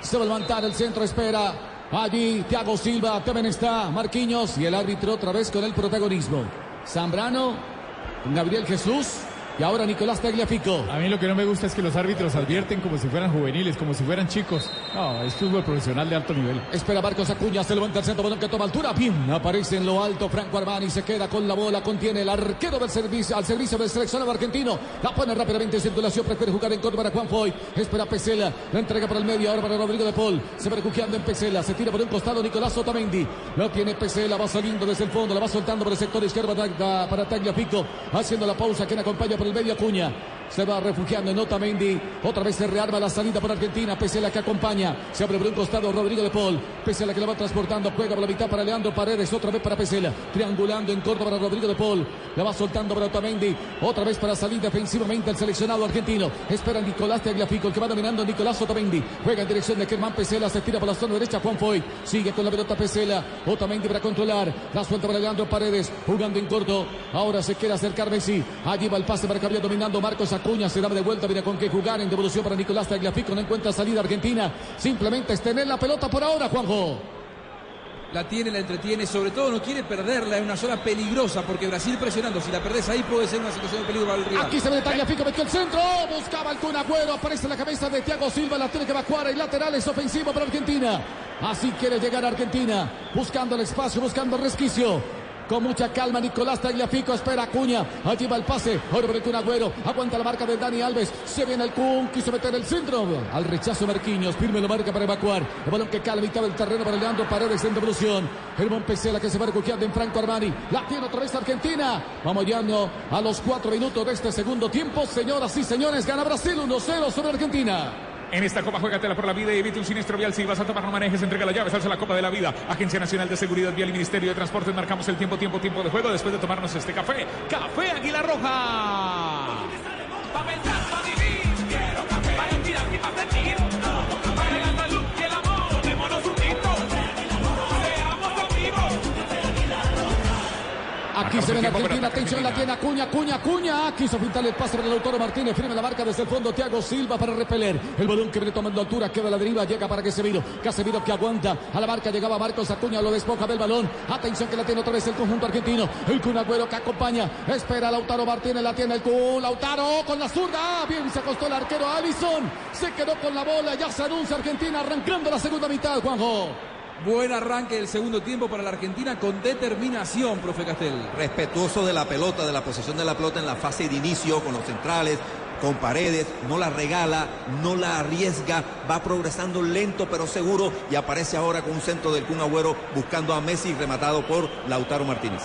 Se va a levantar el centro. Espera. Allí Thiago Silva. También está Marquinhos. Y el árbitro otra vez con el protagonismo. Zambrano. Gabriel Jesús. Y ahora Nicolás Tagliafico. A mí lo que no me gusta es que los árbitros advierten como si fueran juveniles, como si fueran chicos. No, es fútbol profesional de alto nivel. Espera Marcos Acuña, se levanta el centro, balón que toma altura. Bien, aparece en lo alto Franco Armani, se queda con la bola, contiene el arquero del servicio, al servicio del seleccionado argentino. La pone rápidamente en circulación, prefiere jugar en corto para Juan Foy. Espera Pesela, la entrega por el medio, ahora para Rodrigo de Paul. Se va refugiando en Pesela, se tira por un costado Nicolás Otamendi. Lo tiene Pesela, va saliendo desde el fondo, la va soltando por el sector izquierdo para, para Tagliafico, haciendo la pausa, quien acompaña por el medio Acuña. Se va refugiando en Otamendi. Otra vez se rearma la salida por Argentina. Pese que acompaña. Se abre por un costado Rodrigo de Paul. Pese que la va transportando. Juega por la mitad para Leandro Paredes. Otra vez para Pesela. Triangulando en corto para Rodrigo de Paul. La va soltando para Otamendi. Otra vez para salir defensivamente el seleccionado argentino. Espera Nicolás Tagliafico. El que va dominando Nicolás Otamendi. Juega en dirección de Germán Pesela. Se tira por la zona derecha. Juan Foy. Sigue con la pelota Pesela. Otamendi para controlar. La suelta para Leandro Paredes. Jugando en corto. Ahora se quiere acercar Messi. Allí va el pase para había dominando Marcos Acuña. Se da de vuelta. Mira con qué jugar en devolución para Nicolás Tagliafico. No encuentra salida Argentina. Simplemente es tener la pelota por ahora, Juanjo. La tiene, la entretiene, sobre todo no quiere perderla, es una zona peligrosa porque Brasil presionando, si la perdés ahí puede ser una situación de peligro para el rival. Aquí se ve Tagliafico, metió el centro, buscaba el Kun Agüero, aparece la cabeza de Thiago Silva, la tiene que evacuar, el lateral es ofensivo para Argentina. Así quiere llegar a Argentina, buscando el espacio, buscando el resquicio. Con mucha calma, Nicolás Tagliafico espera a Cuña. Allí va el pase. Kun Agüero. Aguanta la marca de Dani Alves. Se viene el Kun. Quiso meter el centro. Al rechazo Marquinhos. Firme la marca para evacuar. El balón que cala a mitad del terreno para Leandro Paredes en devolución. Germán Pesela que se va recogiendo en Franco Armani. La tiene otra vez Argentina. Vamos llegando a los cuatro minutos de este segundo tiempo. Señoras y señores, gana Brasil 1-0 sobre Argentina. En esta Copa Juegatela por la vida y evite un siniestro vial. Si vas a tomar no manejes, entrega la llave, salsa la Copa de la Vida. Agencia Nacional de Seguridad Vial y Ministerio de Transportes. Marcamos el tiempo, tiempo, tiempo de juego después de tomarnos este café. Café Águila Roja. Aquí se ve en Argentina, atención, la tiene Acuña, Acuña, Acuña. Quiso pintarle el pase para el autor Martínez, firme la marca desde el fondo, Thiago Silva para repeler. El balón que viene tomando altura, queda a la deriva, llega para Casemiro. Casemiro que aguanta, a la marca llegaba Marcos Acuña, lo despoja del balón. Atención que la tiene otra vez el conjunto argentino. El Kun Agüero que acompaña, espera Lautaro Martínez, la tiene el Kun. Lautaro con la zurda, bien se acostó el arquero Allison. Se quedó con la bola, ya se anuncia Argentina arrancando la segunda mitad, Juanjo. Buen arranque del segundo tiempo para la Argentina con determinación, profe Castel. Respetuoso de la pelota, de la posición de la pelota en la fase de inicio con los centrales, con paredes, no la regala, no la arriesga, va progresando lento pero seguro y aparece ahora con un centro del Kun Agüero buscando a Messi rematado por Lautaro Martínez.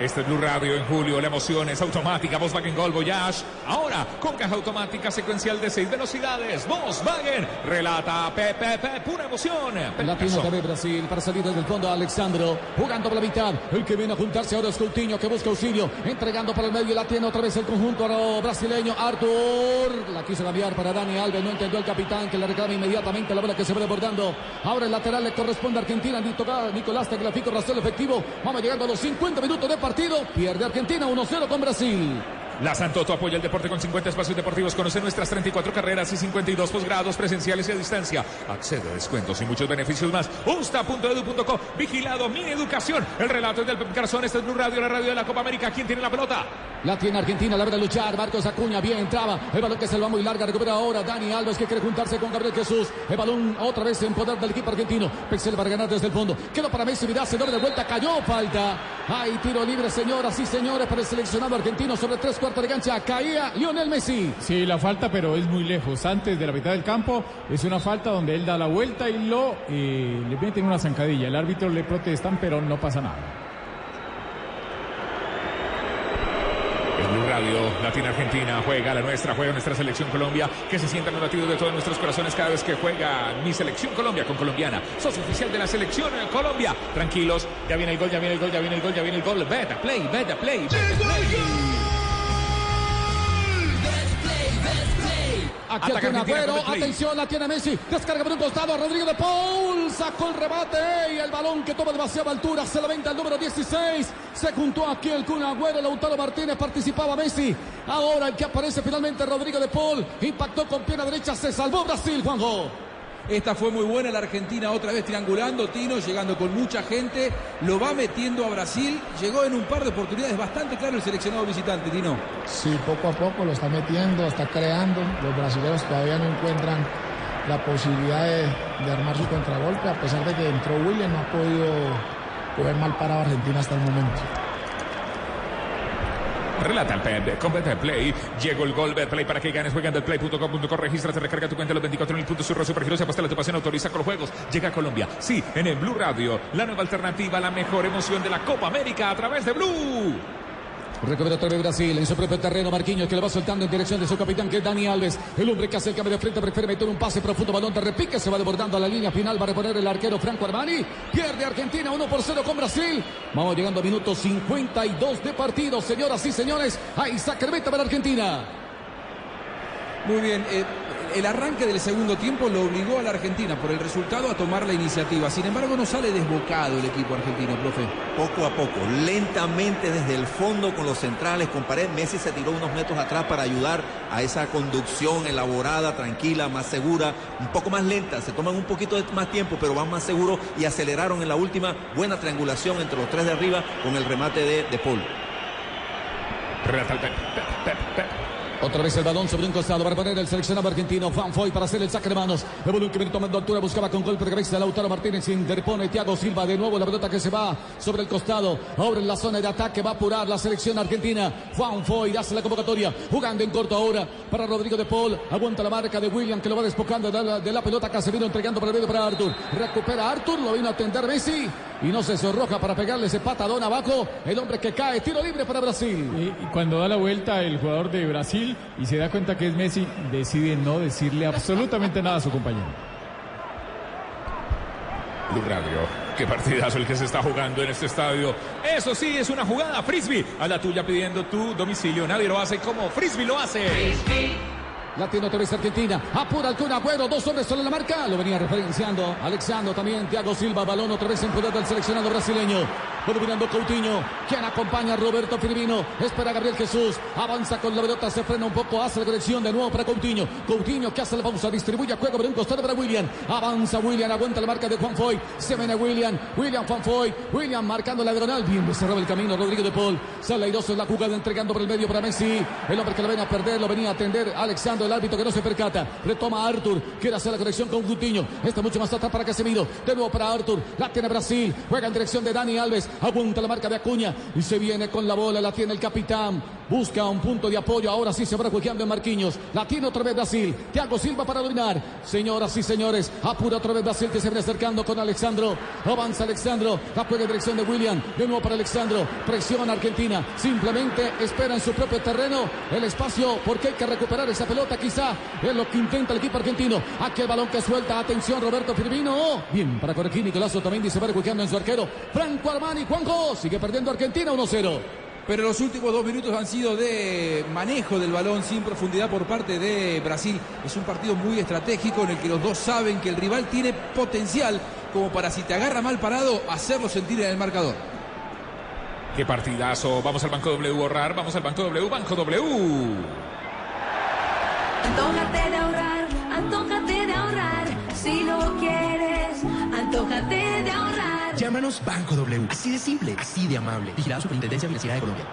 Este es Blue Radio en julio. La emoción es automática. Volkswagen Gol Voyage. Ahora con caja automática secuencial de seis velocidades. Volkswagen relata PPP. Pura emoción. La tiene otra vez Brasil para salir desde el fondo Alexandro. Jugando por la mitad. El que viene a juntarse ahora es Coutinho que busca auxilio. Entregando para el medio. La tiene otra vez el conjunto brasileño. Artur. La quiso cambiar para Dani Alves. No entendió el capitán que le reclama inmediatamente la bola que se va desbordando. Ahora el lateral le corresponde a Argentina. Nicolás Tagliafico. Rastro efectivo. Vamos llegando a los 50 minutos de partido. Pierde Argentina 1-0 con Brasil. La Santoto apoya el deporte con 50 espacios deportivos. Conoce nuestras 34 carreras y 52 posgrados presenciales y a distancia. Accede a descuentos y muchos beneficios más. Usta.edu.co. Vigilado, mi educación. El relato es del Garzón. Este es Blue Radio, la radio de la Copa América. ¿Quién tiene la pelota? La tiene Argentina, la ver a luchar. Marcos Acuña, bien entraba. El balón que se va muy larga. Recupera ahora Dani Alves que quiere juntarse con Gabriel Jesús. El balón otra vez en poder del equipo argentino. Pexel para ganar desde el fondo. Quedó para Messi. Vidal se doble de vuelta. Cayó. Falta. Hay tiro libre, señoras y señores, para el seleccionado argentino sobre tres cuartos de cancha. Caía Lionel Messi. Sí, la falta, pero es muy lejos. Antes de la mitad del campo es una falta donde él da la vuelta y lo eh, le meten una zancadilla. El árbitro le protestan, pero no pasa nada. Es Blue Radio, Latina Argentina, juega la nuestra, juega nuestra selección Colombia, que se sientan los latidos de todos nuestros corazones cada vez que juega mi selección Colombia con colombiana. Sos oficial de la selección en Colombia. Tranquilos, ya viene el gol, ya viene el gol, ya viene el gol, ya viene el gol. Beta play, beta play, beta play. Aquí Argentina Agüero, atención, la tiene Messi, descarga por un costado, Rodrigo de Paul, sacó el rebate y el balón que toma demasiada altura, se la venta el número 16, se juntó aquí el Kun Agüero, Lautaro Martínez, participaba Messi, ahora el que aparece finalmente Rodrigo de Paul, impactó con pierna derecha, se salvó Brasil, Juanjo. Esta fue muy buena, la Argentina otra vez triangulando, Tino llegando con mucha gente, lo va metiendo a Brasil, llegó en un par de oportunidades bastante claro el seleccionado visitante, Tino. Sí, poco a poco lo está metiendo, está creando. Los brasileños todavía no encuentran la posibilidad de, armar su contragolpe, a pesar de que entró William, no ha podido coger mal parado a Argentina hasta el momento. Relata el Pep, con Betplay. Llegó el gol, Betplay para que ganes. Juega en betplay.com.co. Regístrate, recarga tu cuenta los 24 mil puntos. Surro Supergiros, apuesta tu pasión, autoriza con los juegos. Llega a Colombia. Sí, en el Blue Radio. La nueva alternativa, la mejor emoción de la Copa América a través de Blue. Recupera otra vez Brasil en su propio terreno. Marquinhos que le va soltando en dirección de su capitán, que es Dani Alves. El hombre que hace el cambio de frente prefiere meter un pase profundo. Balón de repique. Se va desbordando a la línea final. Va a reponer el arquero Franco Armani. Pierde Argentina 1 por 0 con Brasil. Vamos llegando a minutos 52 de partido. Señoras y señores, de meta para Argentina. Muy bien, eh, el arranque del segundo tiempo lo obligó a la Argentina por el resultado a tomar la iniciativa. Sin embargo, no sale desbocado el equipo argentino, profe. Poco a poco, lentamente desde el fondo con los centrales, con pared. Messi se tiró unos metros atrás para ayudar a esa conducción elaborada, tranquila, más segura, un poco más lenta. Se toman un poquito de más tiempo, pero van más seguros y aceleraron en la última buena triangulación entre los tres de arriba con el remate de, de Paul. Otra vez el balón sobre un costado poner el seleccionado argentino. Van Foy para hacer el saque de manos. Balón que viene tomando altura. Buscaba con golpe de cabeza. Lautaro Martínez interpone. Thiago Silva de nuevo. La pelota que se va sobre el costado. Ahora en la zona de ataque va a apurar la selección argentina. Juan Foy hace la convocatoria. Jugando en corto ahora para Rodrigo de Paul. Aguanta la marca de William que lo va despojando de la, de la pelota. Casemiro entregando para el medio para Artur. Recupera Artur. Lo vino a atender Messi. Y no se sonroja para pegarle ese patadón abajo. El hombre que cae. Tiro libre para Brasil. Y cuando da la vuelta el jugador de Brasil y se da cuenta que es Messi, decide no decirle absolutamente nada a su compañero. Blue Radio. Qué partidazo el que se está jugando en este estadio. Eso sí, es una jugada frisbee. A la tuya pidiendo tu domicilio. Nadie lo hace como frisbee lo hace. La tiene otra vez Argentina. Apura el Agüero. Dos hombres solo en la marca. Lo venía referenciando Alexandro también. Thiago Silva. Balón otra vez en poder del seleccionado brasileño. Dominando Coutinho. Quien acompaña a Roberto Firmino. Espera a Gabriel Jesús. Avanza con la pelota. Se frena un poco. Hace la conexión de nuevo para Coutinho. Coutinho que hace la pausa. Distribuye a juego por un costado para William. Avanza William. Aguanta la marca de Juan Foy. Se viene William. William Juan Foy. William marcando la diagonal. Bien cerraba el camino. Rodrigo de Paul. Sale en la jugada. Entregando por el medio para Messi. El hombre que lo venía a perder. Lo venía a atender. Alexandro. El árbitro que no se percata. Retoma a Arthur. Quiere hacer la conexión con Coutinho. Está mucho más atrás para Casemiro. De nuevo para Arthur. La tiene Brasil. Juega en dirección de Dani Alves. Apunta la marca de Acuña. Y se viene con la bola. La tiene el capitán. Busca un punto de apoyo. Ahora sí se va refugiando en Marquinhos. La tiene otra vez Brasil. Thiago Silva para dominar. Señoras y señores. Apura otra vez Brasil que se viene acercando con Alexandro. Avanza Alexandro. La juega en dirección de William. De nuevo para Alexandro. Presiona Argentina. Simplemente espera en su propio terreno el espacio porque hay que recuperar esa pelota. Quizá es lo que intenta el equipo argentino. Aquí el balón que suelta. Atención Roberto Firmino. Bien para corregir Nicolás Otamendi. Se va refugiando en su arquero. Franco Armani. Juanjo. Sigue perdiendo Argentina 1-0. Pero los últimos dos minutos han sido de manejo del balón sin profundidad por parte de Brasil. Es un partido muy estratégico en el que los dos saben que el rival tiene potencial como para si te agarra mal parado, hacerlo sentir en el marcador. Qué partidazo. Vamos al Banco W ahorrar. Vamos al Banco W. Banco W. Antójate de ahorrar, antójate de ahorrar. Si lo quieres, antójate de ahorrar. Llámanos Banco W. Así de simple, así de amable. Vigilado Superintendencia Financiera de Colombia.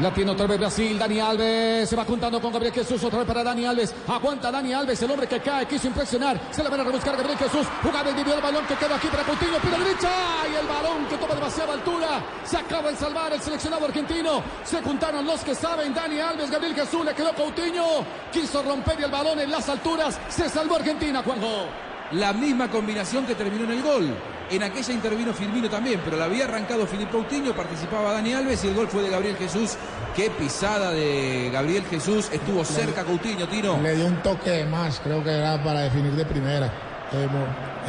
La tiene otra vez Brasil, Dani Alves. Se va juntando con Gabriel Jesús, otra vez para Dani Alves, aguanta Dani Alves, el hombre que cae, quiso impresionar, se le van a rebuscar Gabriel Jesús, jugada individual, el balón que queda aquí para Coutinho, pira derecha, y el balón que toma demasiada altura, se acaba de salvar el seleccionado argentino, se juntaron los que saben, Dani Alves, Gabriel Jesús, le quedó Coutinho, quiso romper el balón en las alturas, se salvó Argentina, Juanjo. La misma combinación que terminó en el gol. En aquella intervino Firmino también, pero la había arrancado Filipe Coutinho, participaba Dani Alves y el gol fue de Gabriel Jesús. Qué pisada de Gabriel Jesús, estuvo cerca Coutinho, Tino. Le dio un toque de más, creo que era para definir de primera. Eh,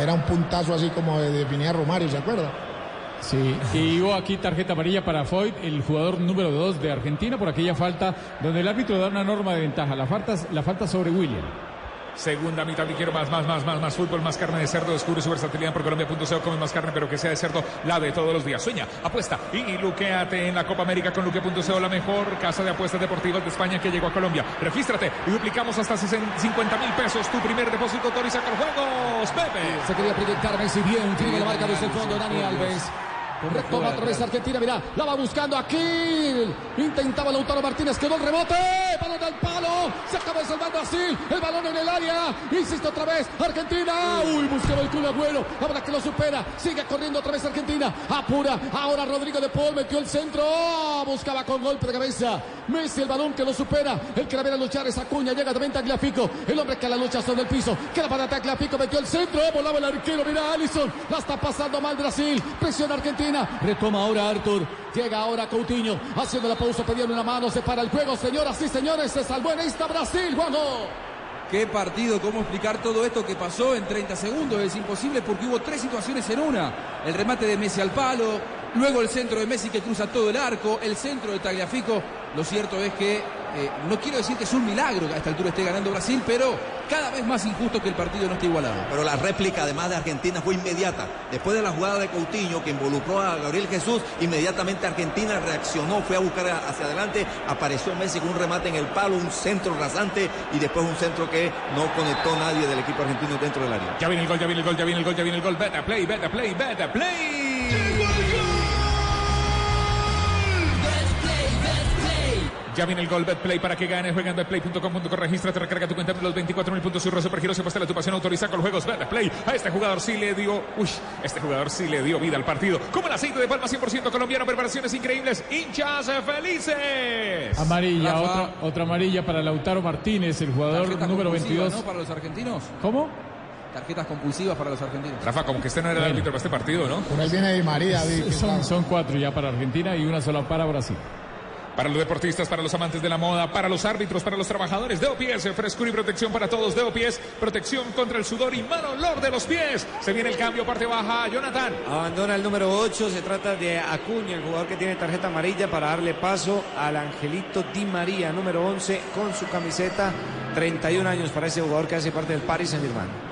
Era un puntazo así como de definir a Romario, ¿se acuerda? Sí, y hubo aquí tarjeta amarilla para Foyt, el jugador número 2 de Argentina, por aquella falta donde el árbitro da una norma de ventaja, la falta, la falta sobre William. Segunda mitad y quiero más, más, más, más, más fútbol, más carne de cerdo. Descubre su versatilidad por Colombia.co. Come más carne, pero que sea de cerdo, la de todos los días. Sueña, apuesta y luqueate en la Copa América con Luque.co, la mejor casa de apuestas deportivas de España que llegó a Colombia. Regístrate y duplicamos hasta 50 mil pesos tu primer depósito. Autoriza con juegos, Pepe. Se quería proyectar Messi bien, tiene la marca desde el fondo, Dani Alves. Retoma otra vez Argentina, mirá, la va buscando aquí. Intentaba Lautaro Martínez, quedó el rebote. Del palo. Se acaba de salvar Brasil. El balón en el área. Insiste otra vez Argentina. Uy, buscaba el culo Agüero. Ahora que lo supera. Sigue corriendo otra vez Argentina. Apura. Ahora Rodrigo de Paul metió el centro. Buscaba con golpe de cabeza. Messi el balón que lo supera. El que la viene a luchar es Acuña. Llega también Tagliafico. El hombre que la lucha sobre el piso. Queda para Tagliafico. Metió el centro. Volaba el arquero. Mira Allison. La está pasando mal Brasil. Presiona Argentina. Retoma ahora Arthur. Llega ahora Coutinho. Haciendo la pausa. Pedían una mano. Se para el juego. Señoras y señores. Se salvó en esta Brasil. Juanjo. Qué partido, cómo explicar todo esto que pasó en 30 segundos. Es imposible porque hubo tres situaciones en una. El remate de Messi al palo, luego el centro de Messi que cruza todo el arco, el centro de Tagliafico. Lo cierto es que eh, no quiero decir que es un milagro que a esta altura esté ganando Brasil, pero cada vez más injusto que el partido no esté igualado. Pero la réplica, además de Argentina, fue inmediata. Después de la jugada de Coutinho, que involucró a Gabriel Jesús, inmediatamente Argentina reaccionó, fue a buscar hacia adelante, apareció Messi con un remate en el palo, un centro rasante y después un centro que no conectó nadie del equipo argentino dentro del área. Ya viene el gol, ya viene el gol, ya viene el gol, ya viene el gol. Beta play, beta play, beta play. Ya viene el gol Betplay para que gane. Juega en betplay.com.co. Regístrate, recarga tu cuenta de los 24 mil puntos y Supergiros se postela tu pasión. Autoriza con los juegos Betplay. A este jugador sí le dio. Uy, este jugador sí le dio vida al partido. Como el aceite de palma 100% colombiano. Preparaciones increíbles. Hinchas felices. Amarilla, Rafa. otra, otra amarilla para Lautaro Martínez, el jugador Tarjeta número compulsiva, 22. ¿no? Para los argentinos. ¿Cómo? Tarjetas compulsivas para los argentinos. Rafa, como que este no era el árbitro para este partido, ¿no? Por ahí viene Di María, Son, son cuatro ya para Argentina y una sola para Brasil. Para los deportistas, para los amantes de la moda, para los árbitros, para los trabajadores de OPS, frescura y protección para todos de OPS, protección contra el sudor y mal olor de los pies. Se viene el cambio, parte baja, Jonathan. Abandona el número 8, se trata de Acuña, el jugador que tiene tarjeta amarilla para darle paso al Angelito Di María, número 11, con su camiseta, 31 años para ese jugador que hace parte del Paris Saint-Germain.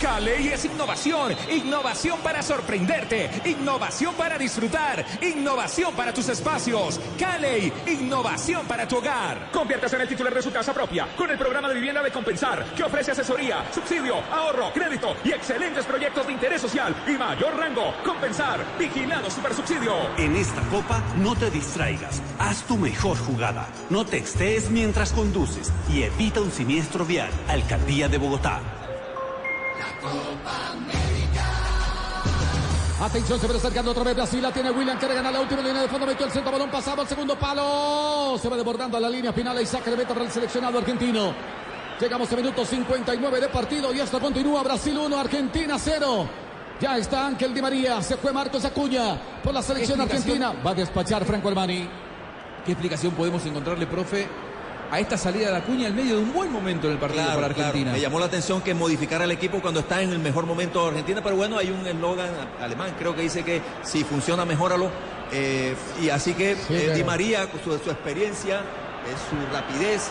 Caley es innovación, innovación para sorprenderte, innovación para disfrutar, innovación para tus espacios. Caley, innovación para tu hogar. Conviértase en el titular de su casa propia con el programa de vivienda de Compensar, que ofrece asesoría, subsidio, ahorro, crédito y excelentes proyectos de interés social y mayor rango. Compensar, vigilado super subsidio. En esta copa no te distraigas, haz tu mejor jugada, no te extees mientras conduces y evita un siniestro vial. Alcaldía de Bogotá. Atención, se va acercando otra vez Brasil. La tiene William. Quiere ganar la última línea de fondo. Metió el centro. Balón pasado al segundo palo. Se va desbordando a la línea final y saca de meta para el seleccionado argentino. Llegamos a minuto 59 de partido y esto continúa. Brasil 1, Argentina 0. Ya está Ángel Di María. Se fue Marcos Acuña por la selección argentina. Va a despachar Franco Armani. ¿Qué explicación podemos encontrarle, profe, a esta salida de Acuña en medio de un buen momento en el partido Claro, para claro. Argentina? Me llamó la atención que modificara el equipo cuando está en el mejor momento de Argentina, pero bueno, hay un eslogan alemán, creo que dice que si funciona, mejóralo. Eh, y así que eh, Di María, con su, su experiencia, eh, su rapidez,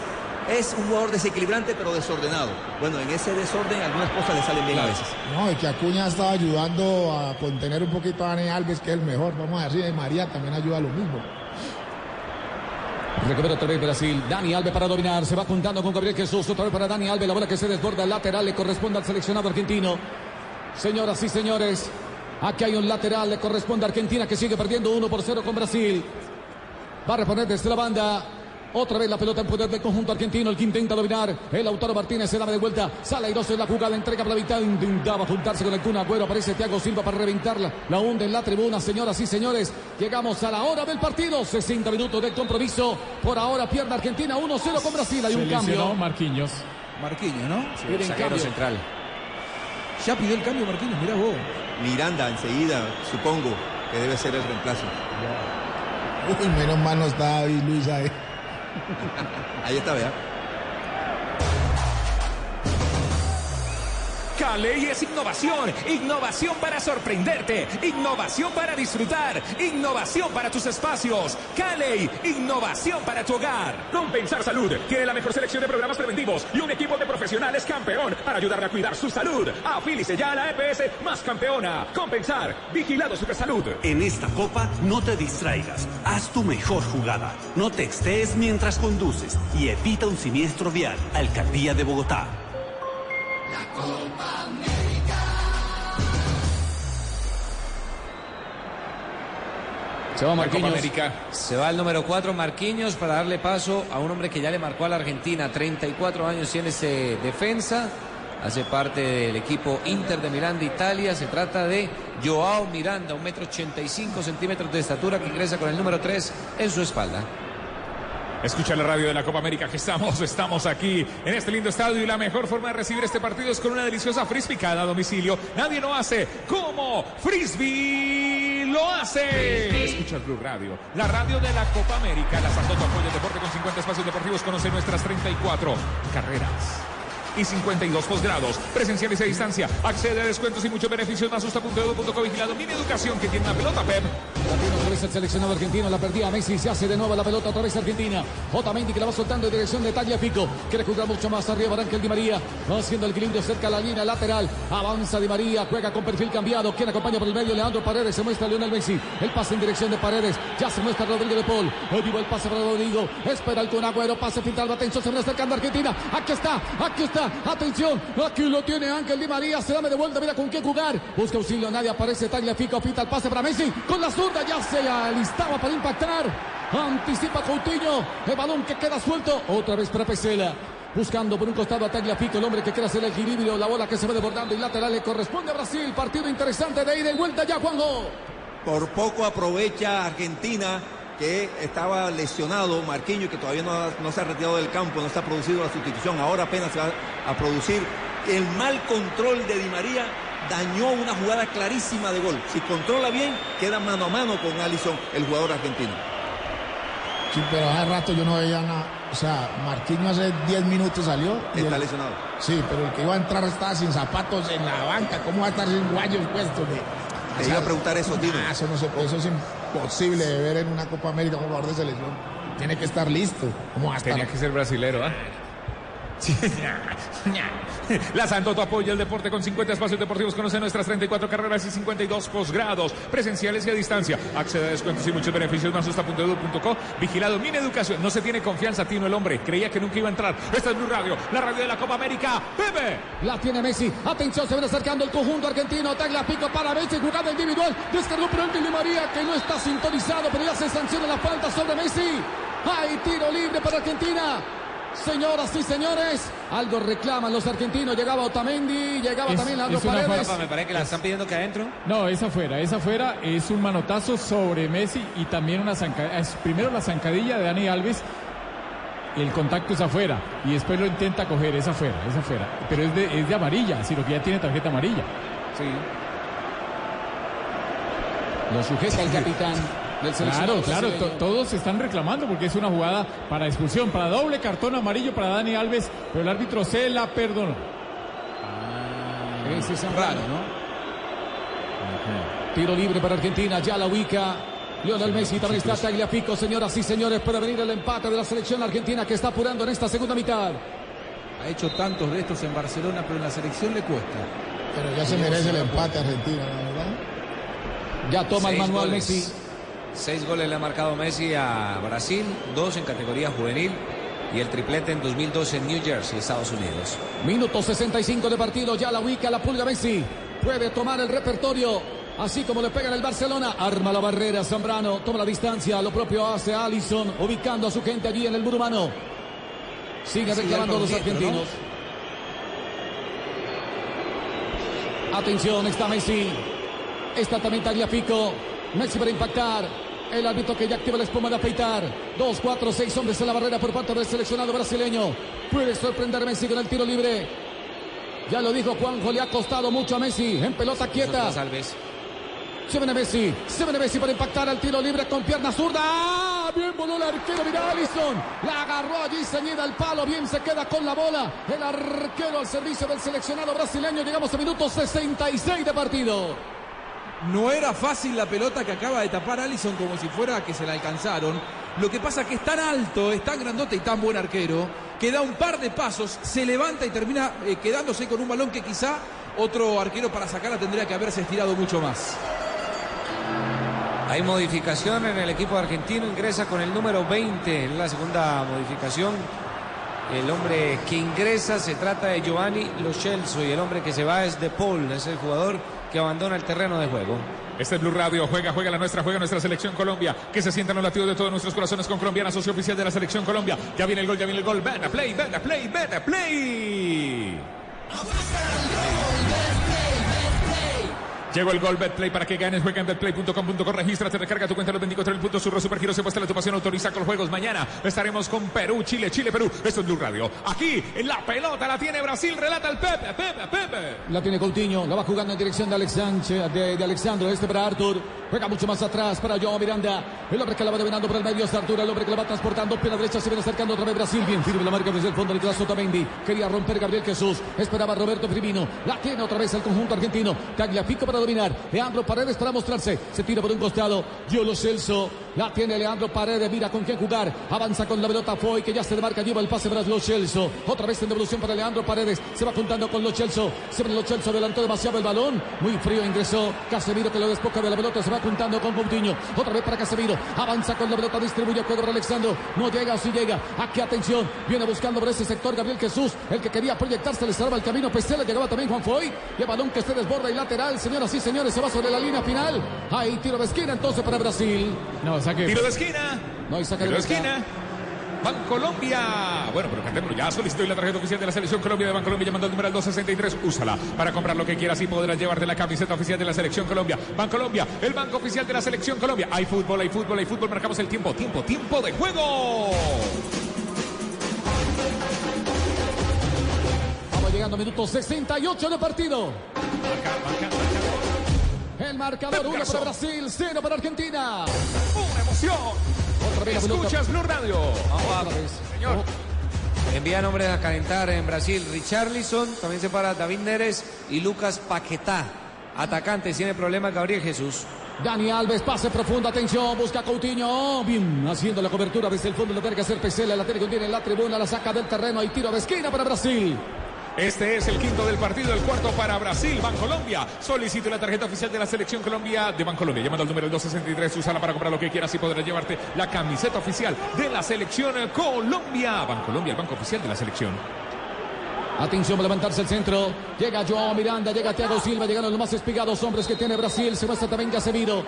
es un jugador desequilibrante pero desordenado. Bueno, en ese desorden algunas cosas le salen bien a veces. No, y que Acuña estaba ayudando a contener un poquito a Dani Alves, que es el mejor. Vamos a decir, Di María también ayuda a lo mismo. Recupera otra vez Brasil. Dani Alves para dominar. Se va juntando con Gabriel Jesús. Otra vez para Dani Alves. La bola que se desborda al lateral le corresponde al seleccionado argentino. Señoras y señores, Aquí hay un lateral, le corresponde a Argentina que sigue perdiendo 1 por 0 con Brasil. Va a reponer desde la banda. Otra vez la pelota en poder del conjunto argentino, el que intenta dominar. El Lautaro Martínez se da de vuelta. Sale airoso en la jugada, entrega para la mitad. Intentaba juntarse con el Kun Agüero. Aparece Thiago Silva para reventarla. La hunde en la tribuna, señoras y señores. Llegamos a la hora del partido. 60 minutos de compromiso. Por ahora pierde Argentina 1-0 con Brasil. Hay un cambio. Marquinhos. Marquinhos, ¿no? Sí, cambio. central. Ya pidió el cambio Marquinhos, mirá vos. Miranda enseguida, supongo que debe ser el reemplazo. Uy, menos mal no está David Luis ahí. Ahí está, vea. Caley es innovación, innovación para sorprenderte, innovación para disfrutar, innovación para tus espacios. Caley, innovación para tu hogar. Compensar Salud tiene la mejor selección de programas preventivos y un equipo de profesionales campeón para ayudarle a cuidar su salud. Afílice ya a la EPS más campeona. Compensar, vigilado Supersalud. En esta copa no te distraigas, haz tu mejor jugada, no textees mientras conduces y evita un siniestro vial. Alcaldía de Bogotá. Se va La Copa Marquinhos. América. Se va el número 4, Marquinhos, para darle paso a un hombre que ya le marcó a la Argentina. 34 años tiene ese defensa. Hace parte del equipo Inter de Milán de Italia. Se trata de Joao Miranda, un metro 85 centímetros de estatura, que ingresa con el número 3 en su espalda. Escucha la radio de la Copa América que estamos, estamos aquí en este lindo estadio y la mejor forma de recibir este partido es con una deliciosa frisbee cada domicilio. Nadie lo hace como Frisbee lo hace. Escucha el Blue Radio, la radio de la Copa América, la Santoto apoya deporte con 50 espacios deportivos. Conoce nuestras 34 carreras. Y 52 posgrados, presenciales a distancia, accede a descuentos y muchos beneficios más. Usta.edu.co vigilado. Mini educación que tiene una pelota, Pep. Otra vez el seleccionado argentino, la perdía Messi, se hace de nuevo la pelota otra vez Argentina. Otamendi que la va soltando en dirección de Tagliafico, quiere jugar mucho más arriba Ángel Di María, va haciendo el equilibrio cerca a la línea lateral, avanza Di María, juega con perfil cambiado, quien acompaña por el medio, Leandro Paredes, se muestra Lionel Messi, el pase en dirección de Paredes, ya se muestra Rodrigo de Paul, vivo el pase para Rodrigo, espera el Conagüero, pase final, atención, se va acercando Argentina, aquí está, aquí está, atención, aquí lo tiene Ángel Di María, se dame de vuelta, mira con quién jugar, busca auxilio, nadie aparece, Tagliafico, pinta el pase para Messi, con la zurda ya se alistaba para impactar. Anticipa Coutinho. El balón que queda suelto. Otra vez para Pesela. Buscando por un costado a Tagliafico, el hombre que quiere hacer el equilibrio. La bola que se va desbordando y lateral le corresponde a Brasil. Partido interesante de ida y vuelta ya, Juanjo. Por poco aprovecha Argentina que estaba lesionado Marquinhos que todavía no, ha- no se ha retirado del campo, no está producido la sustitución, ahora apenas se va a producir. El mal control de Di María dañó una jugada clarísima de gol. Si controla bien, queda mano a mano con Allison, el jugador argentino. Sí, pero hace rato yo no veía nada. O sea, Marquinhos hace 10 minutos salió. y Está el- lesionado. Sí, pero el que iba a entrar estaba sin zapatos en la banca. ¿Cómo va a estar sin guayos puestos? De... Te iba a preguntar eso, Tino. Ah, eso, no se puede, eso es imposible de ver en una Copa América como jugador de selección. Tiene que estar listo. ¿Cómo va a estar? Tenía que ser brasilero, ¿ah? La Santoto apoya el deporte con 50 espacios deportivos. Conoce nuestras 34 carreras y 52 posgrados, presenciales y a distancia. Accede a descuentos y muchos beneficios más usta.edu.co. Vigilado, Mini Educación. No se tiene confianza, Tino, el hombre. Creía que nunca iba a entrar. Esta es Blue Radio, la radio de la Copa América. Pepe. La tiene Messi. Atención, se viene acercando el conjunto argentino. Tagliafico para Messi. Jugada individual. Descargó por Di María que no está sintonizado, pero ya se sanciona la falta sobre Messi. Hay tiro libre para Argentina. Señoras y señores, algo reclaman los argentinos. Llegaba Otamendi, llegaba Es- también Leandro es Paredes. Me parece que la están pidiendo que adentro. No, esa fuera, esa fuera es un manotazo sobre Messi y también una zancadilla. es Primero la zancadilla de Dani Alves, el contacto es afuera y después lo intenta coger, es afuera, es afuera. Pero es de, es de amarilla, sino que ya tiene tarjeta amarilla. Sí. Lo sujeta el capitán del Claro, seleccionado claro, todos se están reclamando porque es una jugada para expulsión, para doble cartón amarillo para Dani Alves, pero el árbitro se la perdonó. Ese es Raro, ¿no? Tiro libre para Argentina, ya la ubica. Lionel Messi también está Tagliafico, señoras y señores, puede venir el empate de la selección argentina que está apurando en esta segunda mitad. Ha hecho tantos de estos en Barcelona, pero en la selección le cuesta. Pero ya se merece el empate Argentina, la verdad. Ya toma el manual goles. Messi. Seis goles le ha marcado Messi a Brasil, dos en categoría juvenil y el triplete en 2012 en New Jersey, Estados Unidos. Minuto 65 de partido, ya la ubica la pulga Messi. Puede tomar el repertorio. Así como le pegan el Barcelona, arma la barrera Zambrano, toma la distancia, lo propio hace Allison, ubicando a su gente allí en el muro humano. Sigue reclamando los argentinos. Atención, está Messi. Está también Tagliafico. Messi para impactar. El árbitro que ya activa la espuma de afeitar. Dos, cuatro, seis hombres en la barrera por parte del seleccionado brasileño. Puede sorprender Messi con el tiro libre. Ya lo dijo Juanjo, le ha costado mucho a Messi. En pelota quieta. Nosotros, Alves. Se viene Messi, se viene Messi para impactar al tiro libre con pierna zurda. ¡Ah! Bien voló el arquero, mira Allison. La agarró allí ceñida al palo, bien se queda con la bola. El arquero al servicio del seleccionado brasileño. Llegamos a minuto 66 de partido. No era fácil la pelota que acaba de tapar Allison como si fuera que se la alcanzaron. Lo que pasa que es tan alto, es tan grandote y tan buen arquero, que da un par de pasos, se levanta y termina eh, quedándose con un balón que quizá otro arquero para sacarla tendría que haberse estirado mucho más. Hay modificación en el equipo argentino, ingresa con el número 20 en la segunda modificación. El hombre que ingresa se trata de Giovanni Lo Celso y el hombre que se va es De Paul, es el jugador que abandona el terreno de juego. Este es Blue Radio, juega, juega la nuestra, juega nuestra selección Colombia, que se sientan los latidos de todos nuestros corazones con Colombiana, socio oficial de la selección Colombia. Ya viene el gol, ya viene el gol, ven a play, ven a play, ven a play. Llegó el gol Betplay para que ganes. Juega en betplay.com.co. Regístrate, recarga tu cuenta los 24 mil puntos. Surro Supergiros se puesta la tu pasión. Autoriza con juegos. Mañana estaremos con Perú, Chile, Chile, Perú. Esto es Blue Radio. Aquí en la pelota la tiene Brasil. Relata el Pepe, Pepe, Pepe. La tiene Coutinho, la va jugando en dirección de, Alex Sánchez, de, de Alexandro, este para Arthur. Juega mucho más atrás para Joao Miranda. El hombre que la va dominando por el medio es Arturo. El hombre que la va transportando. Pierna derecha se viene acercando otra vez Brasil. Bien firme la marca desde el fondo. Nicolás Otamendi. Quería romper Gabriel Jesús. Esperaba Roberto Firmino. La tiene otra vez el conjunto argentino. Tagliafico para Leandro Paredes para mostrarse. Se tira por un costado. Giolo Celso. La tiene Leandro Paredes. Mira con quién jugar. Avanza con la pelota Foy que ya se demarca. Lleva el pase para Lo Celso. Otra vez en devolución para Leandro Paredes. Se va juntando con Lo Celso. Siempre Lo Celso adelantó demasiado el balón. Muy frío ingresó. Casemiro que lo despoca de la pelota. Se va juntando con Coutinho. Otra vez para Casemiro. Avanza con la pelota. Distribuye juego para Alexandro. No llega o si llega. Aquí atención. Viene buscando por ese sector Gabriel Jesús. El que quería proyectarse le cerraba el camino. Pesela llegaba también Juan Foy. Y el balón que se desborda y lateral. Señoras y señores, se va sobre la línea final. Ahí tiro de esquina entonces para Brasil. No, saque. Tiro de esquina. No hay saque Tiro de de esquina. Bancolombia. Bueno, pero cantémoslo ya. Solicito la tarjeta oficial de la selección Colombia de Bancolombia llamando al número al 263. Úsala para comprar lo que quieras y podrás llevarte la camiseta oficial de la selección Colombia. Bancolombia, el banco oficial de la selección Colombia. Hay fútbol, hay fútbol, hay fútbol. Marcamos el tiempo, tiempo, tiempo de juego. Vamos llegando a minuto 68 de partido. El marcador 1 para Brasil, 0 para Argentina. Una emoción. Escuchas Blue Radio. Vamos Señor. Envían hombres a calentar en Brasil. Richarlison, también se para David Neres y Lucas Paquetá. Atacante, tiene problema Gabriel Jesús. Dani Alves, pase profundo, atención, busca Coutinho. Bien, haciendo la cobertura desde el fondo, lo tiene que hacer Pesela, la tiene que tiene en la tribuna, la saca del terreno, hay tiro de esquina para Brasil. Este es el quinto del partido, el cuarto para Brasil, Bancolombia. Solicito la tarjeta oficial de la selección Colombia de Bancolombia. Llamando al número 263, usala para comprar lo que quieras y podrás llevarte la camiseta oficial de la selección Colombia. Bancolombia, el banco oficial de la selección. Atención para levantarse el centro. Llega Joao Miranda, llega Thiago Silva, llegaron los más espigados hombres que tiene Brasil. Se muestra también Casemiro.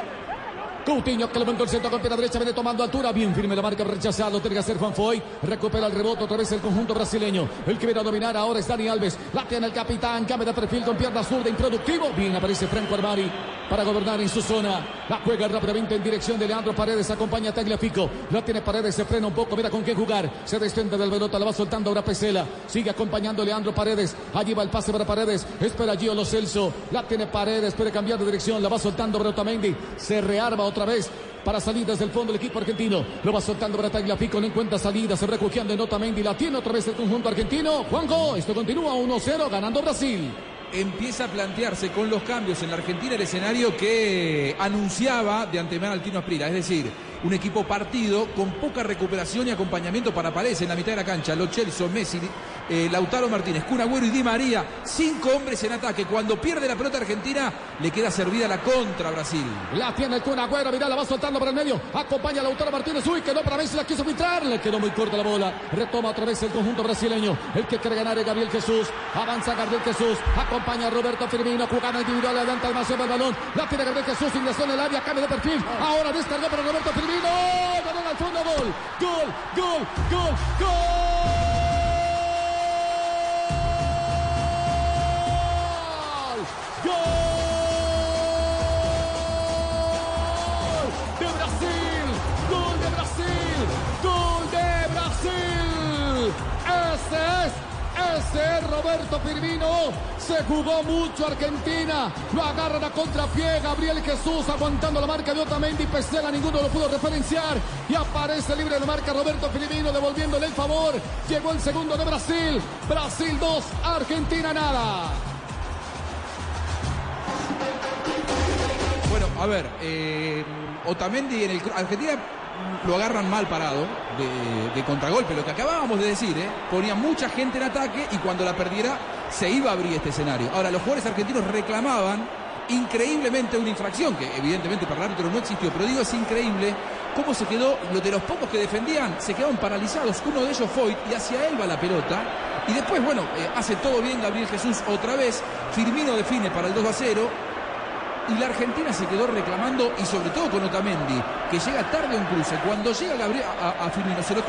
Coutinho que levantó el centro con pierna derecha, viene tomando altura, bien firme la marca rechazado, tiene que hacer Juan Foy, recupera el rebote otra vez el conjunto brasileño, el que viene a dominar ahora es Dani Alves, la tiene el capitán, cambia de perfil con pierna zurda, improductivo, bien aparece Franco Armari para gobernar en su zona, la juega rápidamente en dirección de Leandro Paredes, acompaña a Tagliafico, la tiene Paredes, se frena un poco, mira con qué jugar, se desprende del pelota, la va soltando ahora Pesela, sigue acompañando a Leandro Paredes, allí va el pase para Paredes, espera Gio Lo Celso, la tiene Paredes, puede cambiar de dirección, la va soltando Brotamendi, se rearma otra vez para salir desde el fondo el equipo argentino. Lo va soltando para Tagliafico, no encuentra salida, se refugiando en Otamendi, la tiene otra vez el conjunto argentino. Juanjo, esto continúa 1-0 ganando Brasil. Empieza a plantearse con los cambios en la Argentina el escenario que anunciaba de antemano Altino Asprila. Es decir, un equipo partido con poca recuperación y acompañamiento para Paredes en la mitad de la cancha. Lo Chelsea, Messi, eh, Lautaro Martínez, Kun Agüero y Di María. Cinco hombres en ataque. Cuando pierde la pelota Argentina, le queda servida la contra Brasil. La tiene el Kun Agüero, mirá, la va soltando por el medio. Acompaña Lautaro Martínez. Uy, quedó para Messi, la quiso filtrar. Le quedó muy corta la bola. Retoma otra vez el conjunto brasileño. El que quiere ganar es Gabriel Jesús. Avanza Gabriel Jesús. Acompaña a Roberto Firmino. Jugada individual. Adelanta el Maceo el balón. La tiene Gabriel Jesús. Ingresó en el área. Cambio de perfil. Ahora descargó para Roberto Firmino. Balón al fondo. Gol. Gol. Gol. Gol. Gol. Roberto Firmino. Se jugó mucho Argentina. Lo agarran a contrapié. Gabriel Jesús aguantando la marca de Otamendi. Pesela, ninguno lo pudo referenciar. Y aparece libre de marca Roberto Firmino devolviéndole el favor. Llegó el segundo de Brasil. Brasil 2, Argentina nada. Bueno, a ver, eh, Otamendi en el Argentina lo agarran mal parado de, contragolpe, lo que acabábamos de decir, ¿eh? ponía mucha gente en ataque y cuando la perdiera se iba a abrir este escenario. Ahora, los jugadores argentinos reclamaban increíblemente una infracción, que evidentemente para el árbitro no existió, pero digo, es increíble cómo se quedó, los de los pocos que defendían, se quedaron paralizados, uno de ellos Foyt, y hacia él va la pelota, y después, bueno, eh, hace todo bien Gabriel Jesús otra vez, Firmino define para el 2 a 0, y la Argentina se quedó reclamando y sobre todo con Otamendi, que llega tarde a un cruce. Cuando llega Gabriel a, a Firmino, se lo